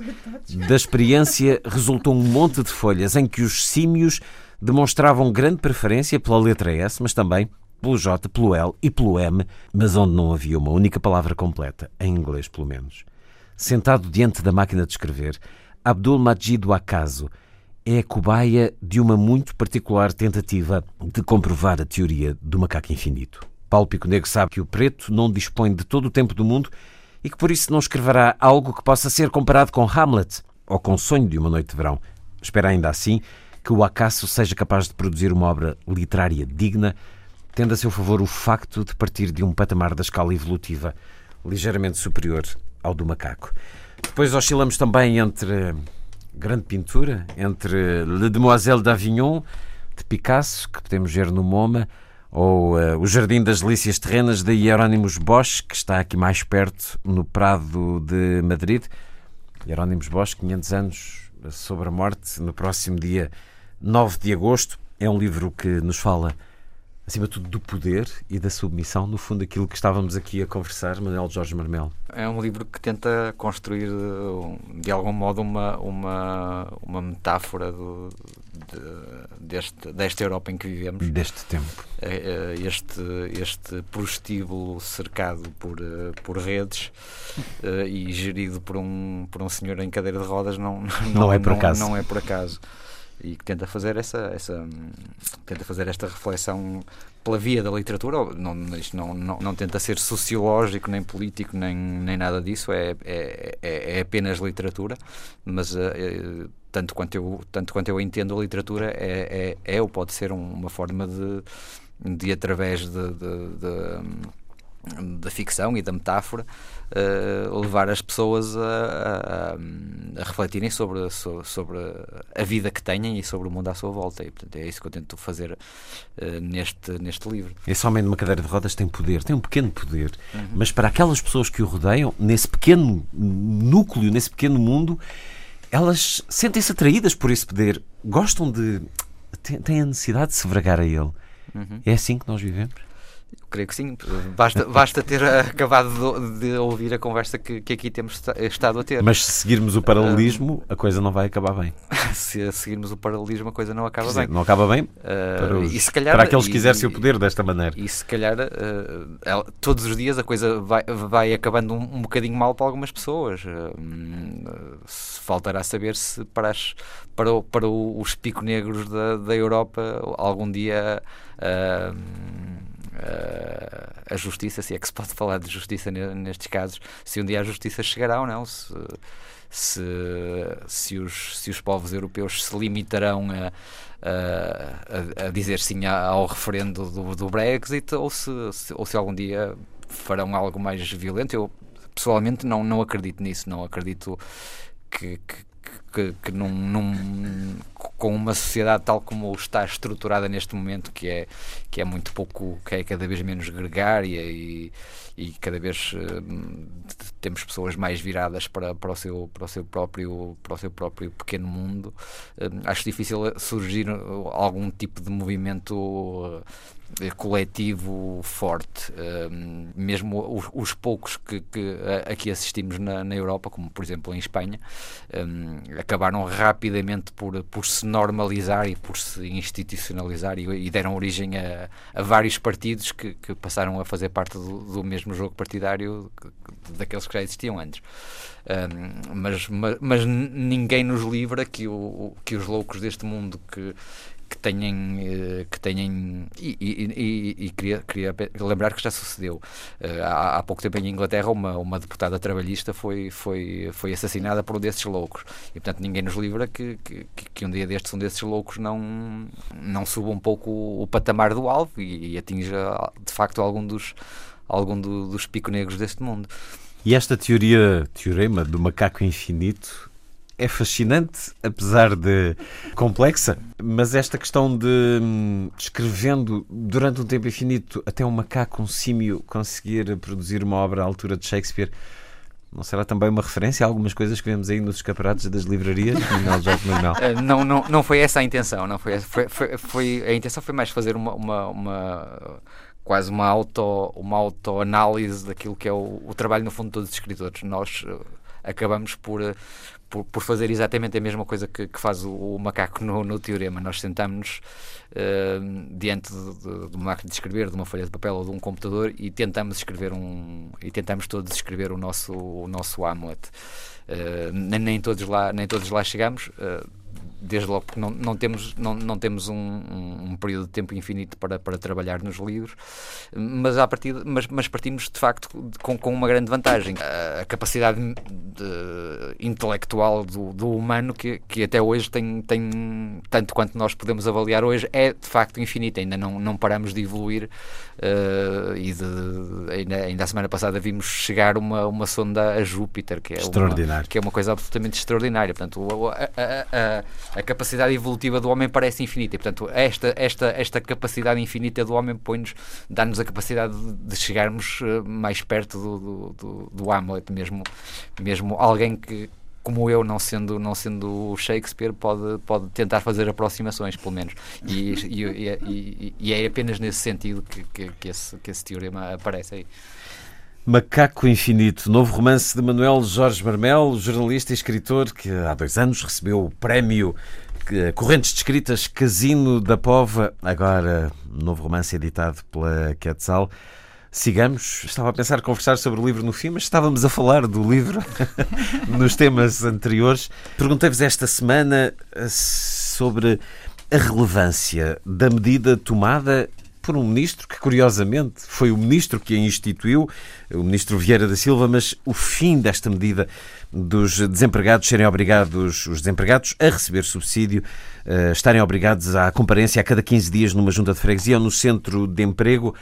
Da experiência resultou um monte de folhas em que os símios demonstravam grande preferência pela letra S, mas também pelo J, pelo L e pelo M, mas onde não havia uma única palavra completa, em inglês pelo menos. Sentado diante da máquina de escrever, Abdul Majid Acaso é a cobaia de uma muito particular tentativa de comprovar a teoria do macaco infinito. Paulo Pico Negro sabe que o preto não dispõe de todo o tempo do mundo e que por isso não escreverá algo que possa ser comparado com Hamlet ou com Sonho de uma Noite de Verão. Espera ainda assim que o acaso seja capaz de produzir uma obra literária digna, tendo a seu favor o facto de partir de um patamar da escala evolutiva ligeiramente superior ao do macaco. Depois oscilamos também entre grande pintura, entre Le Demoiselle d'Avignon, de Picasso, que podemos ver no MoMA, ou uh, O Jardim das Delícias Terrenas, de Hieronymus Bosch, que está aqui mais perto, no Prado de Madrid. Hieronymus Bosch, 500 anos sobre a morte, no próximo dia 9 de agosto. É um livro que nos fala, acima de tudo, do poder e da submissão. No fundo, aquilo que estávamos aqui a conversar, Manuel Jorge Marmelo. É um livro que tenta construir, de algum modo, uma, uma, uma metáfora do, de, deste, desta Europa em que vivemos. Deste tempo. É, é, este, este prostíbulo cercado por, por redes eh, e gerido por um, por um senhor em cadeira de rodas não, não, não é por acaso. Não é por acaso e que tenta fazer essa, essa tenta fazer esta reflexão pela via da literatura. Não, não, não, não tenta ser sociológico nem político nem, nem nada disso. É, é, é, é apenas literatura. Mas é, tanto quanto eu tanto quanto eu entendo a literatura é, é, é ou pode ser uma forma de de através de, de, de, da ficção e da metáfora, uh, levar as pessoas a, a, a refletirem sobre, sobre, a vida que têm e sobre o mundo à sua volta. E, portanto, é isso que eu tento fazer uh, neste, neste livro. Esse homem numa cadeira de rodas tem poder, tem um pequeno poder, uhum. mas para aquelas pessoas que o rodeiam, nesse pequeno núcleo, nesse pequeno mundo, elas sentem-se atraídas por esse poder, gostam de. têm a necessidade de se vergar a ele. Uhum. É assim que nós vivemos? Creio que sim. Basta, basta ter acabado de, de, ouvir a conversa que, que, aqui temos estado a ter. Mas se seguirmos o paralelismo, a coisa não vai acabar bem. se seguirmos o paralelismo, a coisa não acaba dizer, bem. Não acaba bem para, os, uh, calhar, para aqueles que exercem o poder desta maneira. E se calhar uh, ela, todos os dias a coisa vai, vai acabando um, um bocadinho mal para algumas pessoas. Uh, faltará saber se para, as, para, o, para os picos negros da, da Europa algum dia. Uh, a justiça, se é que se pode falar de justiça nestes casos, se um dia a justiça chegará ou não, se, se, se, os, se os povos europeus se limitarão a, a, a dizer sim ao referendo do, do Brexit ou se, se, ou se algum dia farão algo mais violento. Eu pessoalmente não, não acredito nisso, não acredito que, que que, que num, num, com uma sociedade tal como está estruturada neste momento, que é, que é muito pouco, que é cada vez menos gregária e, e cada vez uh, temos pessoas mais viradas para, para, o seu, para, o seu próprio, para o seu próprio pequeno mundo, uh, acho difícil surgir algum tipo de movimento. Uh, coletivo forte. Um, mesmo os, os poucos que, que, aqui assistimos na, na, Europa, como por exemplo em Espanha, um, acabaram rapidamente por, por se normalizar e por se institucionalizar e, e deram origem a, a, vários partidos que, que passaram a fazer parte do, do mesmo jogo partidário daqueles que já existiam antes. Um, mas, mas, mas, ninguém nos livra que, o, que os loucos deste mundo que, que tenham, eh, que tenham e, e, e, e, queria, queria lembrar que já sucedeu eh, há, há, pouco tempo em Inglaterra uma, uma deputada trabalhista foi, foi, foi assassinada por um desses loucos e portanto ninguém nos livra que, que, que um dia destes um desses loucos não, não suba um pouco o, o patamar do alvo e, atinja de facto algum dos, algum do, dos pico negros deste mundo. E esta teoria, teorema do macaco infinito é fascinante, apesar de complexa, mas esta questão de hum, escrevendo durante um tempo infinito até um macaco, um símio, conseguir produzir uma obra à altura de Shakespeare. Não será também uma referência a algumas coisas que vemos aí nos escaparates das livrarias? Eh, não, não, não foi essa a intenção. Não foi, foi, foi, foi, a intenção foi mais fazer uma, uma, uma quase uma auto uma autoanálise daquilo que é o, o, trabalho no fundo de todos os escritores. Nós uh, acabamos por, uh, por, por, fazer exatamente a mesma coisa que, que faz o, o, macaco no, no teorema. Nós sentamos uh, diante de, de, de, uma máquina de escrever, de uma folha de papel ou de um computador e tentamos escrever um e tentamos todos escrever o nosso o nosso Hamlet. Uh, nem, nem, todos lá nem todos lá chegamos. Uh, desde logo porque não, não temos, não, não temos um, um, período de tempo infinito para, para trabalhar nos livros, mas, a partir, mas, mas partimos de facto com, com uma grande vantagem. A, a capacidade de, intelectual do, do, humano, que, que até hoje tem, tem, tanto quanto nós podemos avaliar hoje, é de facto infinita. Ainda não, não paramos de evoluir uh, e de, ainda, ainda a semana passada vimos chegar uma, uma sonda a Júpiter, que é, uma, que é uma coisa absolutamente extraordinária. Portanto, a, a, a a capacidade evolutiva do homem parece infinita. E, portanto, esta, esta, esta capacidade infinita do homem põe-nos, dá-nos a capacidade de, chegarmos uh, mais perto do, do, do, Hamlet, mesmo, mesmo alguém que, como eu, não sendo, não sendo Shakespeare, pode, pode tentar fazer aproximações, pelo menos. E, e, e, e é apenas nesse sentido que, que, que, esse, que esse teorema aparece aí. Macaco Infinito, novo romance de Manuel Jorge Marmel, jornalista e escritor que há dois anos recebeu o prémio Correntes de Escritas Casino da Pova, agora novo romance editado pela Quetzal. Sigamos. Estava a pensar conversar sobre o livro no fim, mas estávamos a falar do livro nos temas anteriores. Perguntei-vos esta semana eh, sobre a relevância da medida tomada por um ministro que, curiosamente, foi o ministro que a instituiu, o ministro Vieira da Silva, mas o fim desta medida dos desempregados serem obrigados, os desempregados, a receber subsídio, uh, estarem obrigados à comparência a cada 15 dias numa junta de freguesia ou no centro de emprego.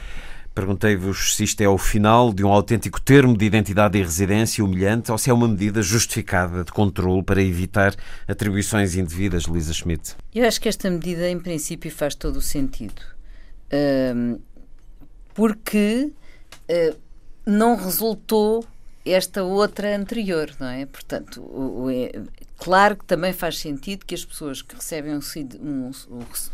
Perguntei-vos se isto é o final de um autêntico termo de identidade e residência humilhante ou se é uma medida justificada de controle para evitar atribuições indevidas, Luísa Schmidt. Eu acho que esta medida, em princípio, faz todo o sentido. Porque uh, não resultou esta outra anterior, não é? Portanto, o, o, é, claro que também faz sentido que as pessoas que recebem um, um,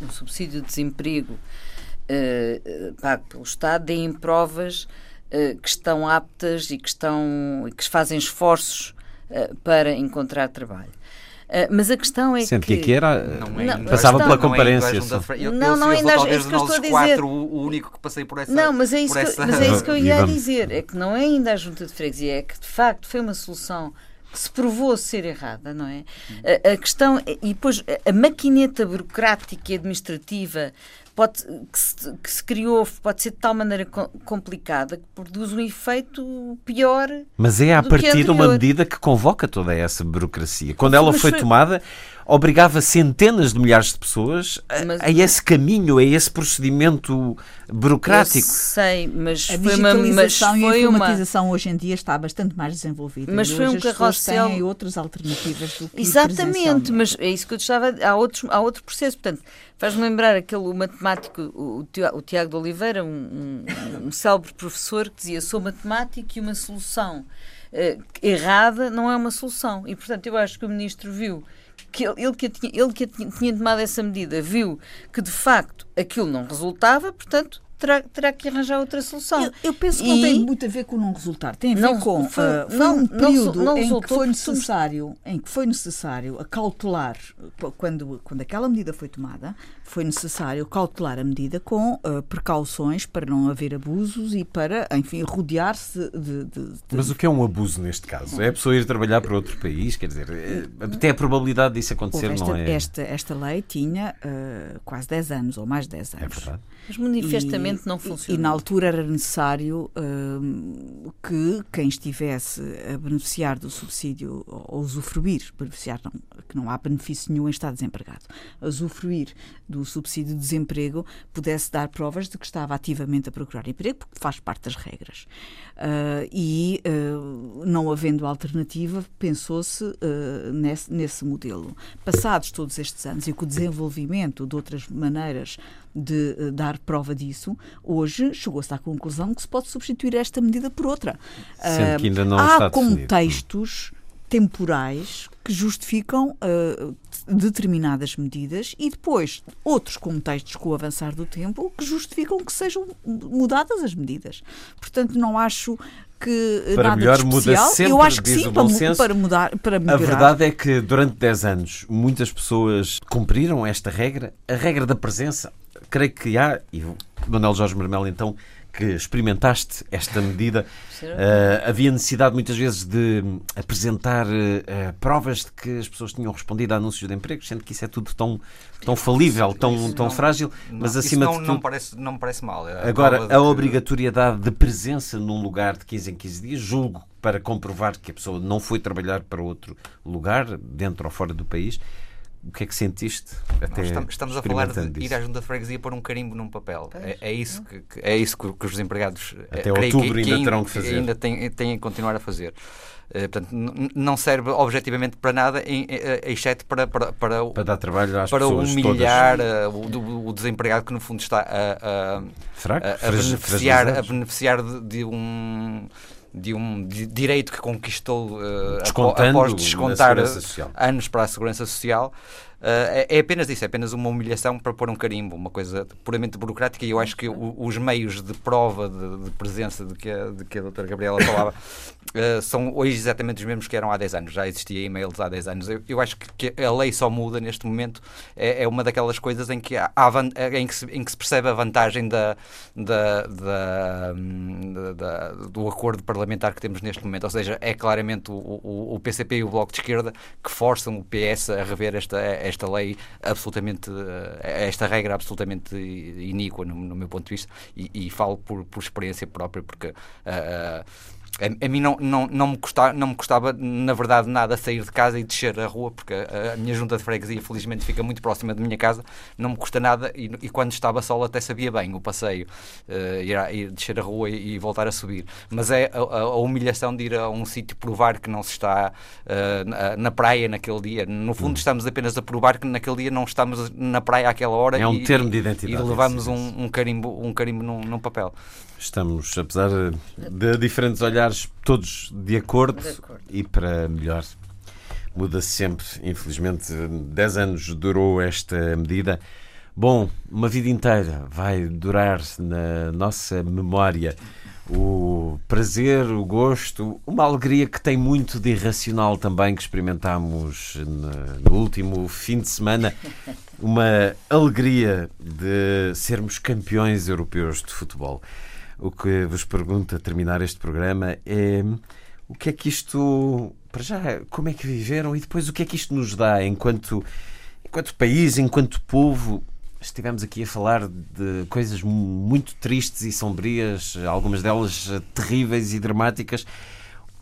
um subsídio de desemprego uh, pago pelo Estado deem provas uh, que estão aptas e que, estão, que fazem esforços para encontrar trabalho. Uh, mas a questão é Sendo que... que aqui era... Não é passava pela comparência. Não, não, não ainda é isso que eu estou a dizer. Quatro, o único que passei por essa... Não, mas é isso, que, essa... mas é isso que eu ia dizer. É que não é ainda a junta de freguesia, é que de facto foi uma solução que se provou ser errada, não é? A, a questão, e depois a maquineta burocrática e administrativa pode, que, se, que se criou pode ser de tal maneira complicada que produz um efeito pior. Mas é a partir de uma medida que convoca toda essa burocracia. Quando ela foi, foi tomada, obrigava centenas de milhares de pessoas a, mas, a esse caminho, a esse procedimento burocrático. Eu sei, mas a foi uma mas foi e a informatização uma... hoje em dia está bastante mais desenvolvida. Mas foi um carrossel. têm outras alternativas do que Exatamente, mas é isso que eu estava. Há, outros, há outro processo. Portanto, faz-me lembrar aquele matemático, o, o Tiago de Oliveira, um, um, um célebre professor que dizia: sou matemático e uma solução. Uh, errada não é uma solução. E, portanto, eu acho que o ministro viu que ele, ele, que tinha, ele que tinha, tinha tomado essa medida viu que de facto aquilo não resultava, portanto terá, terá que arranjar outra solução. Eu, eu penso que e... não tem muito a ver com não resultar, tem a ver não, com foi, uh, foi não, um período não, em que foi necessário, em que foi necessário cautelar quando quando aquela medida foi tomada, foi necessário cautelar a medida com uh, precauções para não haver abusos e para, enfim, rodear-se de, de, de, Mas o que é um abuso neste caso? É a pessoa ir trabalhar para outro país, quer dizer, é, até a probabilidade disso acontecer esta, não é. Esta esta lei tinha uh, quase 10 anos ou mais de 10 anos. É verdade. Mas manifestamente e, não funciona. E, na altura era necessário uh, que quem estivesse a beneficiar do subsídio, ou usufruir, beneficiar não, que não há benefício nenhum em estar desempregado, a usufruir do subsídio de desemprego, pudesse dar provas de que estava ativamente a procurar emprego, porque faz parte das regras. Uh, e, uh, não havendo alternativa, pensou-se uh, nesse, nesse modelo. Passados todos estes anos e com o desenvolvimento de outras maneiras de dar prova disso, hoje chegou-se à conclusão que se pode substituir esta medida por outra. Sendo que ainda não há está contextos temporais que justificam uh, determinadas medidas e depois outros contextos com o avançar do tempo que justificam que sejam mudadas as medidas. Portanto, não acho que para nada melhor muda sempre, eu acho que sim, para, senso. para, mudar, para melhorar. A verdade é que durante 10 anos muitas pessoas cumpriram esta regra, a regra da presença. Creio que há, e Manuel Jorge Marmelo então que experimentaste esta medida, uh, havia necessidade muitas vezes de apresentar uh, provas de que as pessoas tinham respondido a anúncios de emprego, sendo que isso é tudo tão, tão falível, tão, tão não, frágil, não, mas acima não, de tudo... Não, parece, não me parece mal. É agora, a que... obrigatoriedade de presença num lugar de 15 em 15 dias, julgo para comprovar que a pessoa não foi trabalhar para outro lugar, dentro ou fora do país, o que é que sentiste? Até estamos, estamos a falar de ir à junta de freguesia pôr um carimbo num papel. É, é, isso, que, é isso que, que os desempregados eh, até outubro que, ainda, ainda terão que fazer. Ainda têm, têm a continuar a fazer. Uh, portanto, não serve objetivamente para nada, eh, exceto para, para, para, para dar trabalho às para pessoas humilhar uh, o, o, desempregado que, no fundo, está a, a, a, a beneficiar, a beneficiar de, de um de um direito que conquistou uh, após descontar anos para a segurança social. Uh, é, apenas isso, é apenas uma humilhação para pôr um carimbo, uma coisa puramente burocrática. E eu acho que os meios de prova de, de, presença de que, a, de que a doutora Gabriela falava uh, são hoje exatamente os mesmos que eram há 10 anos. Já existia e-mails há 10 anos. Eu, eu acho que, que, a lei só muda neste momento. É, é uma daquelas coisas em que, há, em, que se, em que se percebe a vantagem da, da, da, da, do acordo parlamentar que temos neste momento. Ou seja, é claramente o, o, o PCP e o Bloco de Esquerda que forçam o PS a rever esta esta lei absolutamente, esta regra absolutamente iníqua no, no meu ponto de vista e, e falo por, por experiência própria porque uh, a, a, mim não, não, não, me custava, não me custava, na verdade, nada sair de casa e descer a rua, porque a, a minha junta de freguesia, felizmente, fica muito próxima da minha casa, não me custa nada e, e quando estava solo até sabia bem o passeio, uh, ir, a, ir, descer a rua e, e, voltar a subir. Mas é a, a humilhação de ir a um sítio provar que não se está uh, na, na, praia naquele dia. No fundo, hum. estamos apenas a provar que naquele dia não estamos na praia àquela hora. É um e, termo de identidade. E levamos um, um, carimbo, um carimbo num, num papel. Estamos, apesar de diferentes olhares, todos de acordo, de acordo. e para melhor. Muda-se sempre, infelizmente. 10 anos durou esta medida. Bom, uma vida inteira vai durar na nossa memória o prazer, o gosto, uma alegria que tem muito de irracional também, que experimentámos no último fim de semana. Uma alegria de sermos campeões europeus de futebol o que vos pergunto a terminar este programa é o que é que isto, para já, como é que viveram e depois o que é que isto nos dá enquanto, enquanto país, enquanto povo. Estivemos aqui a falar de coisas muito tristes e sombrias, algumas delas terríveis e dramáticas.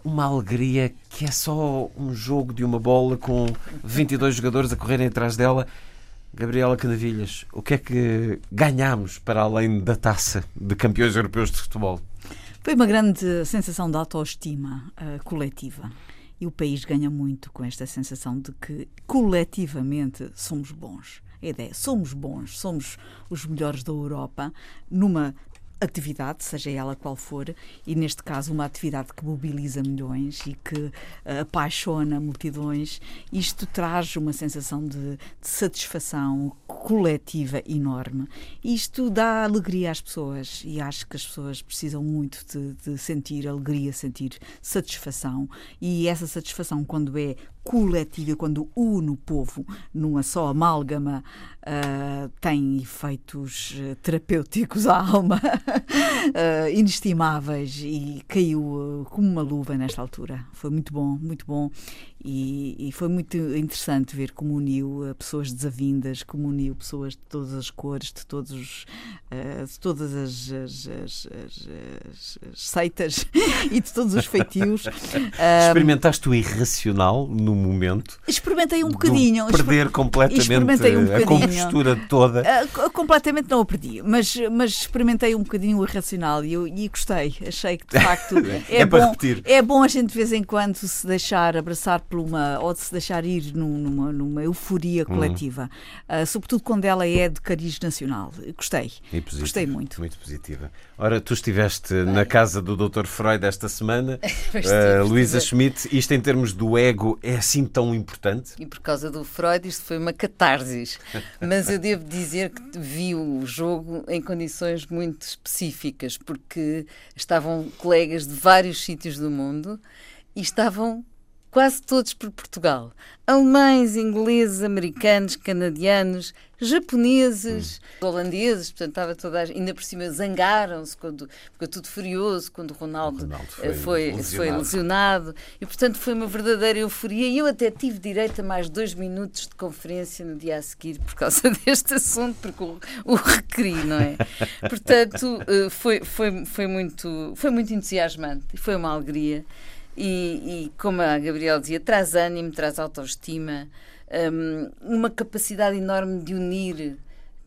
Uma alegria que é só um jogo de uma bola com 22 jogadores a correrem atrás dela Gabriela Canavilhas, o que é que ganhamos para além da taça de campeões europeus de futebol? Foi uma grande sensação de autoestima uh, coletiva. E o país ganha muito com esta sensação de que coletivamente somos bons. A ideia, somos bons, somos os melhores da Europa numa atividade, seja ela qual for, e neste caso uma atividade que mobiliza milhões e que uh, apaixona multidões, isto traz uma sensação de, de, satisfação coletiva enorme. Isto dá alegria às pessoas e acho que as pessoas precisam muito de, de sentir alegria, sentir satisfação e essa satisfação quando é coletiva, quando une o povo numa só amálgama, uh, tem efeitos uh, terapêuticos à alma uh, inestimáveis e caiu como uma luva nesta altura. Foi muito bom, muito bom. E, e, foi muito interessante ver como uniu pessoas desavindas, como uniu pessoas de todas as cores, de todos os, uh, de todas as, as, as, as, seitas e de todos os feitios. Experimentaste o irracional no momento? Experimentei um bocadinho. Perder completamente um a compostura toda? Uh, completamente não a perdi, mas, mas experimentei um bocadinho o irracional e, eu, e gostei. Achei que de facto é, é bom, é bom a gente de vez em quando se deixar abraçar por uma, ou de se deixar ir numa, numa euforia hum. coletiva, hum. uh, sobretudo quando ela é de cariz nacional. Gostei. Gostei muito. Muito positiva. Ora, tu estiveste Bem. na casa do Dr. Freud esta semana, uh, Luísa Schmidt. Isto em termos do ego é assim tão importante? E por causa do Freud, isto foi uma catarsis. Mas eu devo dizer que vi o jogo em condições muito específicas, porque estavam colegas de vários sítios do mundo e estavam quase todos por Portugal. Alemães, ingleses, americanos, canadianos, japoneses, hum. holandeses, portanto estava toda a, ainda por cima zangaram-se quando ficou tudo furioso quando o Ronaldo, o Ronaldo foi, foi, lesionado. foi, lesionado. e portanto foi uma verdadeira euforia e eu até tive direito a mais dois minutos de conferência no dia a seguir por causa deste assunto porque o, o requeri, não é? Portanto eh, foi, foi, foi, muito, foi muito entusiasmante e foi uma alegria e, e, como a Gabriela dizia, traz ânimo, traz autoestima, um, uma capacidade enorme de unir,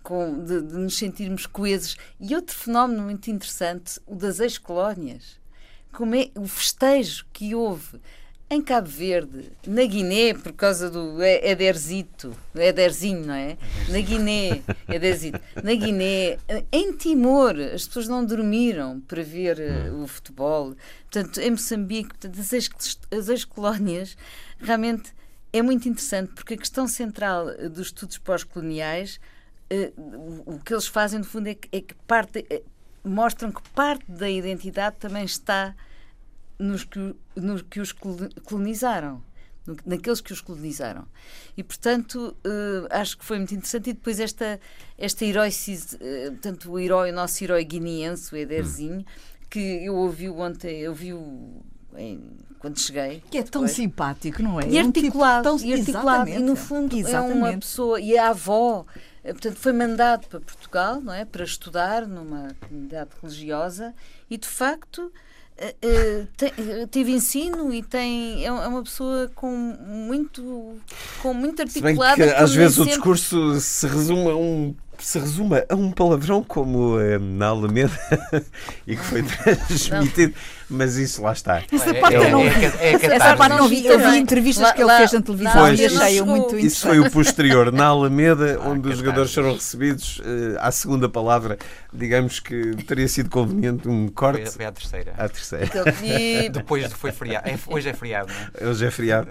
com, de, de, nos sentirmos coesos. E outro fenómeno muito interessante, o das ex-colónias. Como é o festejo que houve em Cabo Verde, na Guiné, por causa do Ederzito, Ederzinho, não é? Na Guiné, Ederzito. Na Guiné, em Timor, as pessoas não dormiram para ver uh, o futebol. Portanto, em Moçambique, portanto, as ex-colónias, realmente é muito interessante, porque a questão central eh, dos estudos pós-coloniais, uh, o que eles fazem, no fundo, é que, é que parte, é, mostram que parte da identidade também está nos que, nos que os colonizaram naqueles que os colonizaram. E, portanto, uh, acho que foi muito interessante. E depois esta, esta heroicidade, uh, portanto, o herói, o nosso herói guineense, o Ederzinho, hum. que eu ouvi ontem, eu vi em, quando cheguei. Que é tão depois. simpático, não é? E É um tipo articulado, tão- e articulado. E no Exatamente. fundo é uma Exatamente. pessoa. E a avó, eh, portanto, foi mandado para Portugal, não é? Para estudar numa comunidade religiosa e de facto. Eh, teve ensino e tem é é uma pessoa com muito com muito Se bem articulada que às vezes o sempre- discurso se resume a um, se resume a um palavrão como eh, na Alameda e que foi transmitido, mas isso lá está. Essa É- parte é- eu não- é- é- é Essa catarse. parte não vi. Eu vi entrevistas Lá- que ele lá- fez na televisão Pois. e achei-o Não muito. Isso foi o posterior, na Alameda, Ah, onde os que jogadores foram recebidos eh, à segunda palavra. Digamos que teria sido conveniente um Foi, corte foi à terceira. à terceira. E Depois foi feriado. É, hoje é feriado, não é? Hoje é feriado.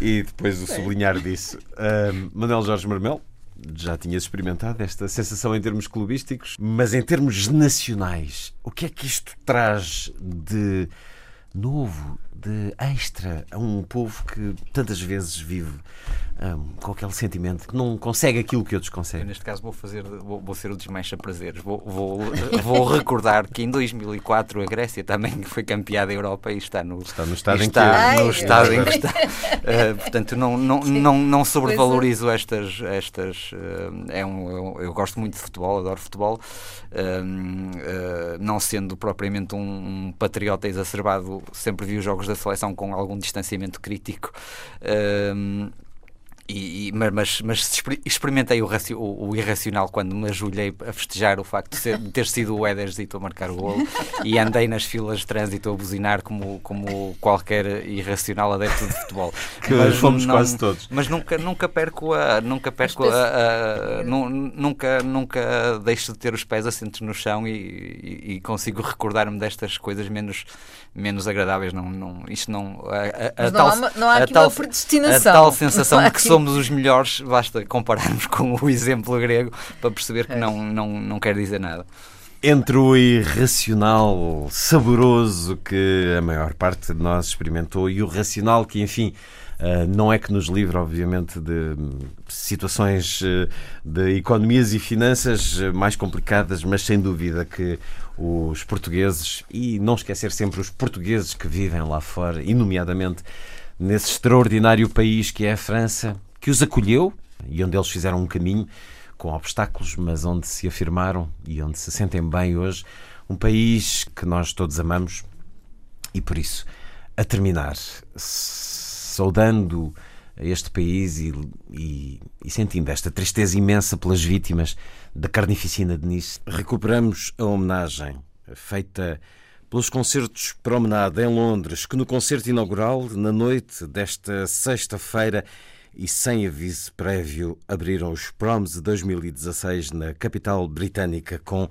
E depois o sublinhar disso. Ahm, Manuel Jorge Marmel, já tinhas experimentado esta sensação em termos clubísticos, mas em termos nacionais, o que é que isto traz de novo, de extra a um povo que tantas vezes vive ahm, com aquele sentimento que não consegue aquilo que outros Eu, conseguem? neste caso, vou, fazer, vou, vou ser o desmancha prazeres. Vou, vou, vou recordar que em 2004 a Grécia também foi campeã da Europa e está no, Está no estado e em que está é. no estado em que está. Eh, portanto, não, não, não, não sobrevalorizo estas. estas eh, é um, eu, eu gosto muito de futebol, adoro futebol. eh, não sendo propriamente um, um patriota exacerbado, sempre vi os jogos da seleção com algum distanciamento crítico. eh, e, e- mas, mas, mas exper- experimentei o, raci- o- o irracional quando me ajoelhei a festejar o facto de, ser- de ter sido o Ederzito a marcar o gol e andei nas filas de trânsito a buzinar como, como qualquer irracional adepto de futebol. Que Mas fomos não- quase todos. Mas nunca, nunca perco a. Nunca perco Mas a, a- nu- nunca, nunca deixo de ter os pés assentes no chão e, e- e consigo recordar-me destas coisas menos, menos agradáveis. Não, não, isto não. A, a- a não tal- há uma- não há a aqui uma tal- predestinação. A tal sensação de que aqui- somos os melhores, basta compararmos com o exemplo grego para perceber que É. não, não, não quer dizer nada. Entre o irracional saboroso que a maior parte de nós experimentou e o racional que, enfim, eh, não é que nos livre, obviamente, de situações eh, de economias e finanças eh, mais complicadas, mas sem dúvida que os portugueses, e não esquecer sempre os portugueses que vivem lá fora, e nomeadamente nesse extraordinário país que é a França, que os acolheu e onde eles fizeram um caminho com obstáculos, mas onde se afirmaram e onde se sentem bem hoje. Um país que nós todos amamos e por isso, a terminar, saudando este país e, e- e sentindo esta tristeza imensa pelas vítimas da carnificina de Nice, recuperamos a homenagem feita pelos concertos Promenade em Londres, que no concerto inaugural, na noite desta sexta-feira, e sem aviso prévio, abriram os Proms de 2016 na capital britânica com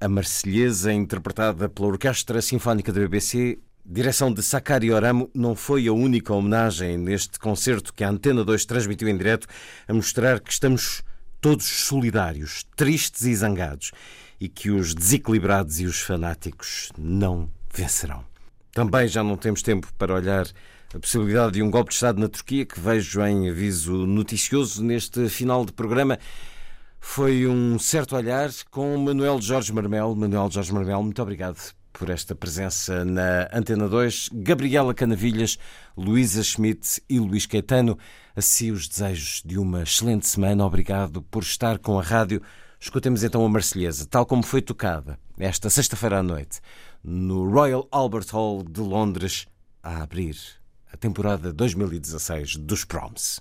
a Marselhesa, interpretada pela Orquestra Sinfónica da BBC, direção de Sakari Oramo, não foi a única homenagem neste concerto que a Antena 2 transmitiu em direto a mostrar que estamos todos solidários, tristes e zangados e que os desequilibrados e os fanáticos não vencerão. Também já não temos tempo para olhar a possibilidade de um golpe de Estado na Turquia, que vejo em aviso noticioso neste final de programa. Foi um certo olhar com Manuel Jorge Marmel. Manuel Jorge Marmel, muito obrigado por esta presença na Antena 2. Gabriela Canavilhas, Luísa Schmidt e Luís Caetano. Assim os desejos de uma excelente semana. Obrigado por estar com a rádio. Escutemos então a Marselhesa, tal como foi tocada esta sexta-feira à noite no Royal Albert Hall de Londres, a abrir a temporada 2016 dos Proms.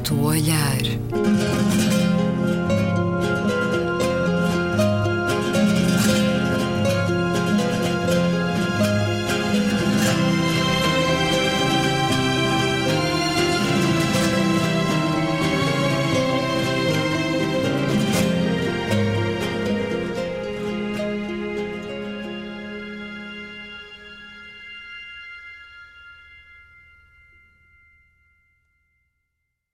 Certo olhar.